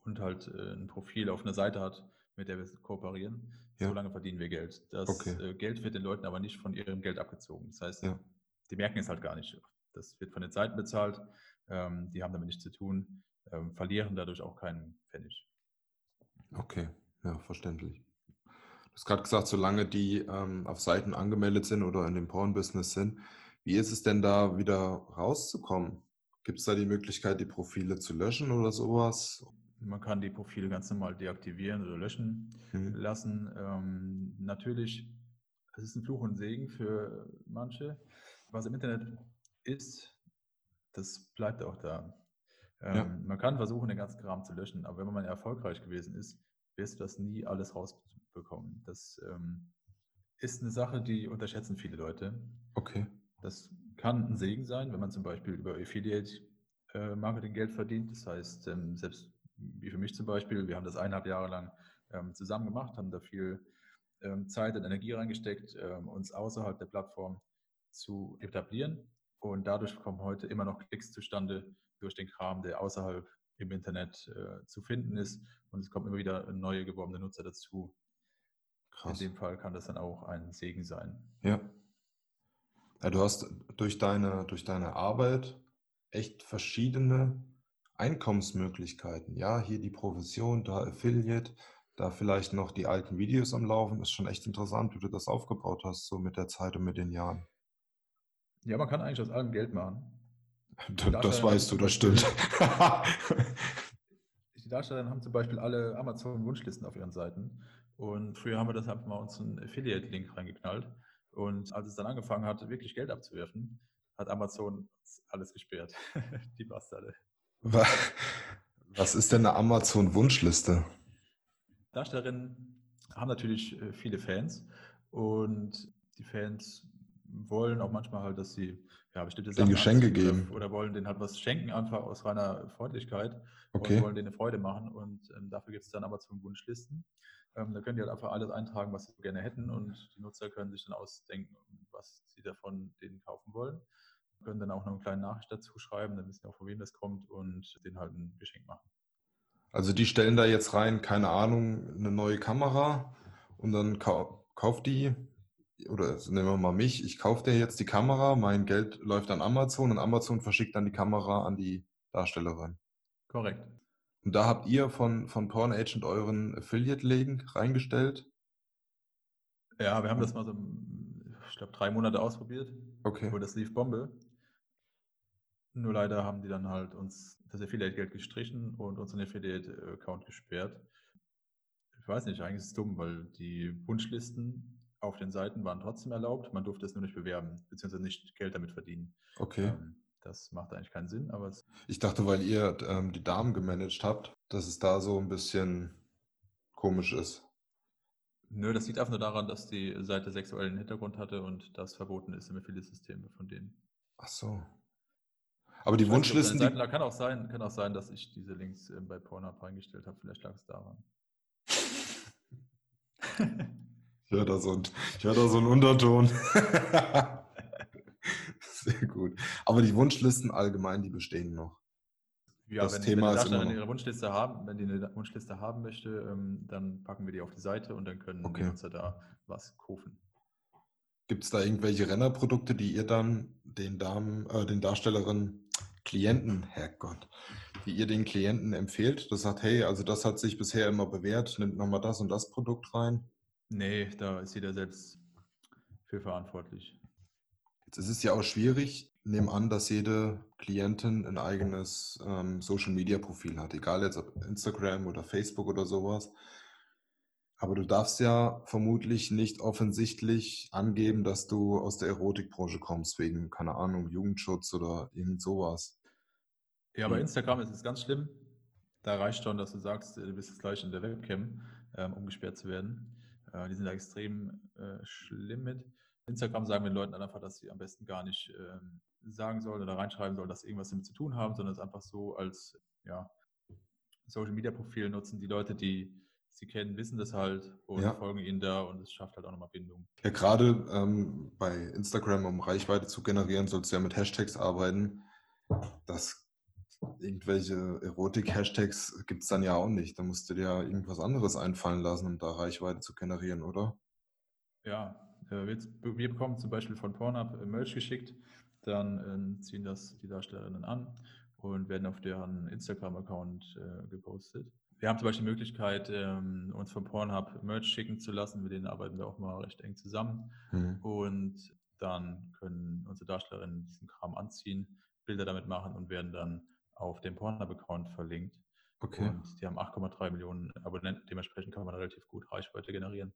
Speaker 2: und halt äh, ein Profil auf einer Seite hat, mit der wir kooperieren,
Speaker 3: Ja.
Speaker 2: solange verdienen wir Geld. Das
Speaker 3: Okay.
Speaker 2: äh, Geld wird den Leuten aber nicht von ihrem Geld abgezogen. Das heißt,
Speaker 3: Ja.
Speaker 2: die merken es halt gar nicht. Das wird von den Seiten bezahlt, ähm, die haben damit nichts zu tun, ähm, verlieren dadurch auch keinen Pfennig.
Speaker 3: Okay, ja, verständlich. Du hast gerade gesagt, solange die ähm, auf Seiten angemeldet sind oder in dem Porn-Business sind, wie ist es denn da wieder rauszukommen? Gibt es da die Möglichkeit, die Profile zu löschen oder sowas?
Speaker 2: Man kann die Profile ganz normal deaktivieren oder löschen
Speaker 3: Hm.
Speaker 2: lassen. Ähm, natürlich, es ist ein Fluch und Segen für manche. Was im Internet ist, das bleibt auch da. Ähm,
Speaker 3: Ja.
Speaker 2: Man kann versuchen, den ganzen Kram zu löschen, aber wenn man erfolgreich gewesen ist, wirst du das nie alles rausbekommen. Das ähm, ist eine Sache, die unterschätzen viele Leute.
Speaker 3: Okay,
Speaker 2: Das kann ein Segen sein, wenn man zum Beispiel über Affiliate-Marketing Geld verdient. Das heißt, ähm, selbst wie für mich zum Beispiel, wir haben das eineinhalb Jahre lang ähm, zusammen gemacht, haben da viel ähm, Zeit und Energie reingesteckt, ähm, uns außerhalb der Plattform zu etablieren. Und dadurch kommen heute immer noch Klicks zustande durch den Kram, der außerhalb im Internet äh, zu finden ist. Und es kommen immer wieder neue geworbene Nutzer dazu.
Speaker 3: Krass.
Speaker 2: In dem Fall kann das dann auch ein Segen sein.
Speaker 3: Ja. Ja, du hast durch deine, durch deine Arbeit echt verschiedene Einkommensmöglichkeiten. Ja, hier die Provision, da Affiliate, da vielleicht noch die alten Videos am Laufen. Ist schon echt interessant, wie du das aufgebaut hast, so mit der Zeit und mit den Jahren.
Speaker 2: Ja, man kann eigentlich aus allem Geld machen.
Speaker 3: Das weißt du, das stimmt.
Speaker 2: Die Darsteller haben zum Beispiel alle Amazon-Wunschlisten auf ihren Seiten. Und früher haben wir das einfach mal uns einen Affiliate-Link reingeknallt. Und als es dann angefangen hat, wirklich Geld abzuwerfen, hat Amazon alles gesperrt. Die Bastarde.
Speaker 3: Was ist denn eine Amazon-Wunschliste?
Speaker 2: Darstellerinnen haben natürlich äh, viele Fans und die Fans wollen auch manchmal halt, dass sie ja, bestimmte
Speaker 3: Sachen Geschenke geben.
Speaker 2: Oder wollen denen halt was schenken, einfach aus reiner Freundlichkeit.
Speaker 3: Okay.
Speaker 2: Und wollen denen eine Freude machen. Und ähm, dafür gibt es dann Amazon Wunschlisten. Ähm, da können die halt einfach alles eintragen, was sie gerne hätten. Und die Nutzer können sich dann ausdenken, was sie davon denen kaufen wollen. Können dann auch noch eine kleine Nachricht dazu schreiben, dann wissen sie auch, von wem das kommt und denen halt ein Geschenk machen.
Speaker 3: Also die stellen da jetzt rein, keine Ahnung, eine neue Kamera und dann kau kauft die, oder nehmen wir mal mich, ich kaufe dir jetzt die Kamera, mein Geld läuft an Amazon und Amazon verschickt dann die Kamera an die Darstellerin.
Speaker 2: Korrekt.
Speaker 3: Und da habt ihr von, von Porn Agent euren Affiliate-Link reingestellt?
Speaker 2: Ja, wir haben das mal so, ich glaube, drei Monate ausprobiert.
Speaker 3: Okay.
Speaker 2: Und das lief Bombe. Nur leider haben die dann halt uns das Affiliate-Geld gestrichen und unseren Affiliate-Account gesperrt. Ich weiß nicht, eigentlich ist es dumm, weil die Wunschlisten auf den Seiten waren trotzdem erlaubt. Man durfte es nur nicht bewerben, beziehungsweise nicht Geld damit verdienen.
Speaker 3: Okay.
Speaker 2: Ähm, das macht eigentlich keinen Sinn, aber es
Speaker 3: Ich dachte, weil ihr ähm, die Damen gemanagt habt, dass es da so ein bisschen komisch ist.
Speaker 2: Nö, das liegt einfach nur daran, dass die Seite sexuellen Hintergrund hatte und das verboten ist im Affiliate-System von denen.
Speaker 3: Ach so. Aber die
Speaker 2: nicht,
Speaker 3: Wunschlisten,
Speaker 2: deine
Speaker 3: die,
Speaker 2: kann auch sein, kann auch sein, dass ich diese Links ähm, bei Pornhub reingestellt habe. Vielleicht lag es daran.
Speaker 3: ich höre da so ich höre da so einen Unterton. Sehr gut. Aber die Wunschlisten allgemein, die bestehen noch.
Speaker 2: Ja,
Speaker 3: Das
Speaker 2: wenn,
Speaker 3: Thema
Speaker 2: wenn Darstellerin
Speaker 3: noch-
Speaker 2: ihre Wunschliste haben, wenn die eine Wunschliste haben möchte, ähm, dann packen wir die auf die Seite und dann können
Speaker 3: Okay.
Speaker 2: die Nutzer da was kaufen.
Speaker 3: Gibt es da irgendwelche Rennerprodukte, die ihr dann den Damen, äh, den Darstellerinnen, Klienten, Herrgott, die ihr den Klienten empfehlt? Das sagt, hey, also das hat sich bisher immer bewährt, nimmt nochmal das und das Produkt rein.
Speaker 2: Nee, da ist jeder selbst für verantwortlich.
Speaker 3: Jetzt ist es ja auch schwierig, nehmen an, dass jede Klientin ein eigenes ähm, Social-Media-Profil hat, egal jetzt ob Instagram oder Facebook oder sowas. Aber du darfst ja vermutlich nicht offensichtlich angeben, dass du aus der Erotikbranche kommst, wegen, keine Ahnung, Jugendschutz oder irgend sowas.
Speaker 2: Ja, bei
Speaker 3: Mhm.
Speaker 2: Instagram ist es ganz schlimm. Da reicht schon, dass du sagst, du bist jetzt gleich in der Webcam, ähm, um gesperrt zu werden. Äh, die sind da extrem äh, schlimm mit. Instagram sagen wir den Leuten dann einfach, dass sie am besten gar nicht ähm, sagen sollen oder reinschreiben sollen, dass sie irgendwas damit zu tun haben, sondern es einfach so als ja, Social Media Profil nutzen. Die Leute, die sie kennen, wissen das halt und
Speaker 3: Ja.
Speaker 2: folgen ihnen da und es schafft halt auch nochmal Bindung.
Speaker 3: Ja, gerade ähm, bei Instagram, um Reichweite zu generieren, sollst du ja mit Hashtags arbeiten. Das irgendwelche Erotik-Hashtags gibt es dann ja auch nicht. Da musst du dir ja irgendwas anderes einfallen lassen, um da Reichweite zu generieren, oder?
Speaker 2: Ja, wir, wir bekommen zum Beispiel von Pornhub äh, Merch geschickt, dann ähm, ziehen das die Darstellerinnen an und werden auf deren Instagram-Account äh, gepostet. Wir haben zum Beispiel die Möglichkeit, ähm, uns von Pornhub Merch schicken zu lassen, mit denen arbeiten wir auch mal recht eng zusammen
Speaker 3: Hm.
Speaker 2: und dann können unsere Darstellerinnen diesen Kram anziehen, Bilder damit machen und werden dann auf dem Pornhub-Account verlinkt.
Speaker 3: Okay.
Speaker 2: Und die haben 8,3 Millionen Abonnenten, dementsprechend kann man relativ gut Reichweite generieren.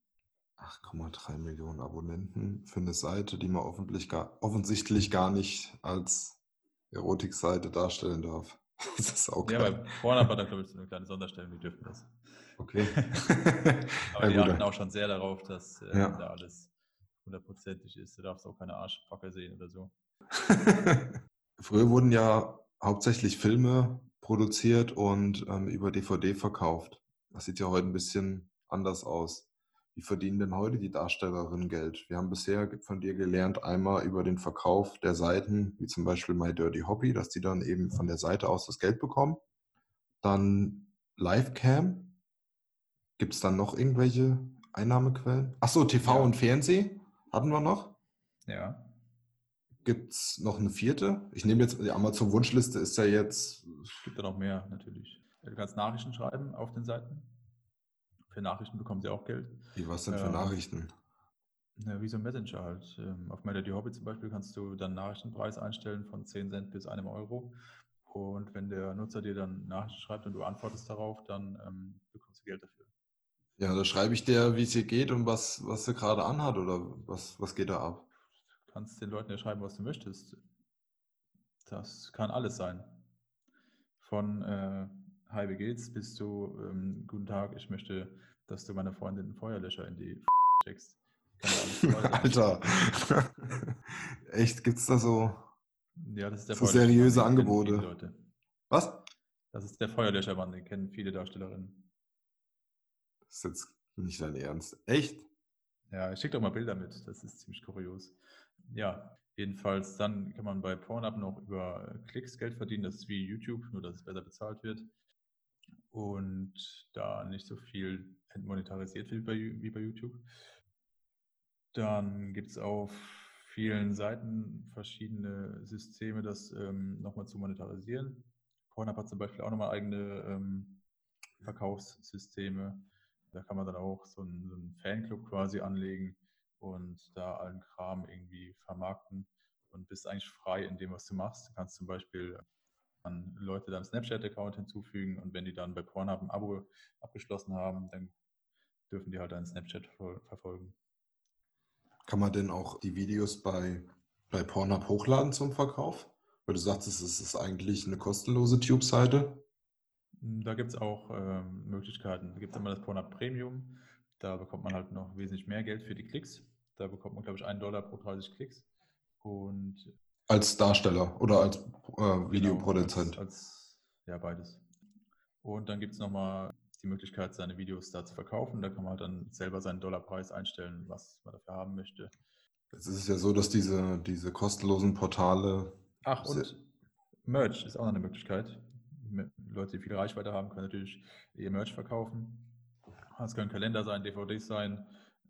Speaker 3: 8,3 Millionen Abonnenten für eine Seite, die man offensichtlich gar, offensichtlich gar nicht als Erotikseite darstellen darf. Das ist auch
Speaker 2: Ja, bei. Pornhub hat er, glaube ich, so eine kleine Sonderstellung, die dürfen das.
Speaker 3: Okay.
Speaker 2: Aber die
Speaker 3: Ja, gut.
Speaker 2: achten auch schon sehr darauf, dass äh,
Speaker 3: Ja.
Speaker 2: da alles hundertprozentig ist. Du darfst auch keine Arschbacke sehen oder so.
Speaker 3: Früher wurden ja hauptsächlich Filme produziert und ähm, über DVD verkauft. Das sieht ja heute ein bisschen anders aus. Wie verdienen denn heute die Darstellerinnen Geld? Wir haben bisher von dir gelernt, einmal über den Verkauf der Seiten, wie zum Beispiel My Dirty Hobby, dass die dann eben von der Seite aus das Geld bekommen. Dann Livecam. Gibt es dann noch irgendwelche Einnahmequellen? Achso, TV
Speaker 2: Ja.
Speaker 3: und Fernsehen hatten wir noch.
Speaker 2: Ja.
Speaker 3: Gibt es noch eine vierte? Ich nehme jetzt, die Amazon-Wunschliste ist ja jetzt,
Speaker 2: Es gibt da noch mehr, natürlich. Du kannst Nachrichten schreiben auf den Seiten. Für Nachrichten bekommen sie auch Geld.
Speaker 3: wie was denn für
Speaker 2: Ja.
Speaker 3: Nachrichten?
Speaker 2: Ja, wie so ein Messenger halt. Ähm, auf Melody Hobby zum Beispiel kannst du dann Nachrichtenpreis einstellen von 10 Cent bis einem Euro. Und wenn der Nutzer dir dann Nachrichten schreibt und du antwortest darauf, dann ähm, bekommst du Geld dafür.
Speaker 3: Ja, da schreibe ich dir, wie es ihr geht und was, was sie gerade anhat oder was, was geht da ab?
Speaker 2: Du kannst den Leuten ja schreiben, was du möchtest. Das kann alles sein. Von äh, Hi, wie geht's? bis zu ähm, Guten Tag, ich möchte, dass du meiner Freundin einen Feuerlöscher in die steckst.
Speaker 3: Alter. Echt, gibt's da so,
Speaker 2: ja, das ist der
Speaker 3: so seriöse Angebote? Was?
Speaker 2: Das ist der Feuerlöschermann, den kennen viele Darstellerinnen.
Speaker 3: Das ist jetzt nicht dein Ernst. Echt?
Speaker 2: Ja, ich schicke doch mal Bilder mit, das ist ziemlich kurios. Ja, jedenfalls dann kann man bei Pornhub noch über Klicks Geld verdienen, das ist wie YouTube, nur dass es besser bezahlt wird und da nicht so viel entmonetarisiert wird wie wie bei YouTube. Dann gibt es auf vielen Seiten verschiedene Systeme, das ähm, nochmal zu monetarisieren. Pornhub hat zum Beispiel auch nochmal eigene ähm, Verkaufssysteme. Da kann man dann auch so einen, so einen Fanclub quasi anlegen und da allen Kram irgendwie vermarkten und bist eigentlich frei in dem, was du machst. Du kannst zum Beispiel an Leute deinem Snapchat-Account hinzufügen und wenn die dann bei Pornhub ein Abo abgeschlossen haben, dann dürfen die halt deinen Snapchat ver- verfolgen.
Speaker 3: Kann man denn auch die Videos bei, bei Pornhub hochladen zum Verkauf? Weil du sagtest, es ist eigentlich eine kostenlose Tube-Seite.
Speaker 2: Da gibt es auch ähm, Möglichkeiten. Da gibt es immer das Pornhub Premium. Da bekommt man halt noch wesentlich mehr Geld für die Klicks. Da bekommt man, glaube ich, einen Dollar pro 30 Klicks. Und
Speaker 3: Als Darsteller oder als äh,
Speaker 2: genau,
Speaker 3: Videoproduzent.
Speaker 2: als, als ja beides. Und dann gibt es nochmal die Möglichkeit, seine Videos da zu verkaufen. Da kann man dann selber seinen Dollarpreis einstellen, was man dafür haben möchte.
Speaker 3: Jetzt ist es ja so, dass diese, diese kostenlosen Portale.
Speaker 2: Ach, und Merch ist auch noch eine Möglichkeit. Leute, die viel Reichweite haben, können natürlich ihr Merch verkaufen. Es können Kalender sein, DVDs sein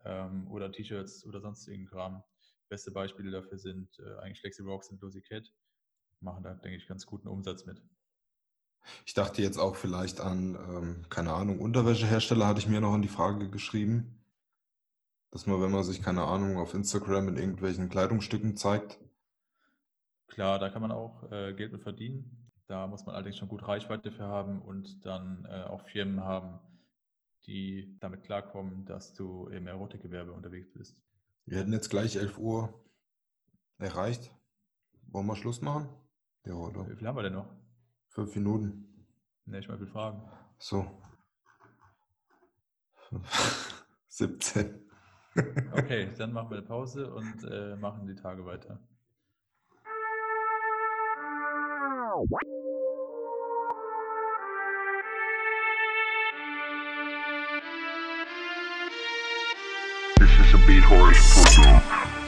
Speaker 2: ähm, oder T-Shirts oder sonst irgendein Kram. Beste Beispiele dafür sind äh, eigentlich Lexi Rocks und Lucy Cat. Machen da, denke ich, ganz guten Umsatz mit.
Speaker 3: Ich dachte jetzt auch vielleicht an, ähm, keine Ahnung, Unterwäschehersteller hatte ich mir noch in die Frage geschrieben. Dass man, wenn man sich, keine Ahnung, auf Instagram in irgendwelchen Kleidungsstücken zeigt.
Speaker 2: Klar, da kann man auch äh, Geld mit verdienen. Da muss man allerdings schon gut Reichweite für haben und dann äh, auch Firmen haben, die damit klarkommen, dass du im Erotikgewerbe unterwegs bist.
Speaker 3: Wir hätten jetzt gleich 11 Uhr erreicht. Wollen wir Schluss machen? Ja, oder?
Speaker 2: Wie viel haben wir denn noch?
Speaker 3: Fünf Minuten.
Speaker 2: Ne, ich mal viel Fragen.
Speaker 3: So. 17.
Speaker 2: Okay, dann machen wir eine Pause und äh, machen die Tage weiter.
Speaker 1: This is a Beat Horse program.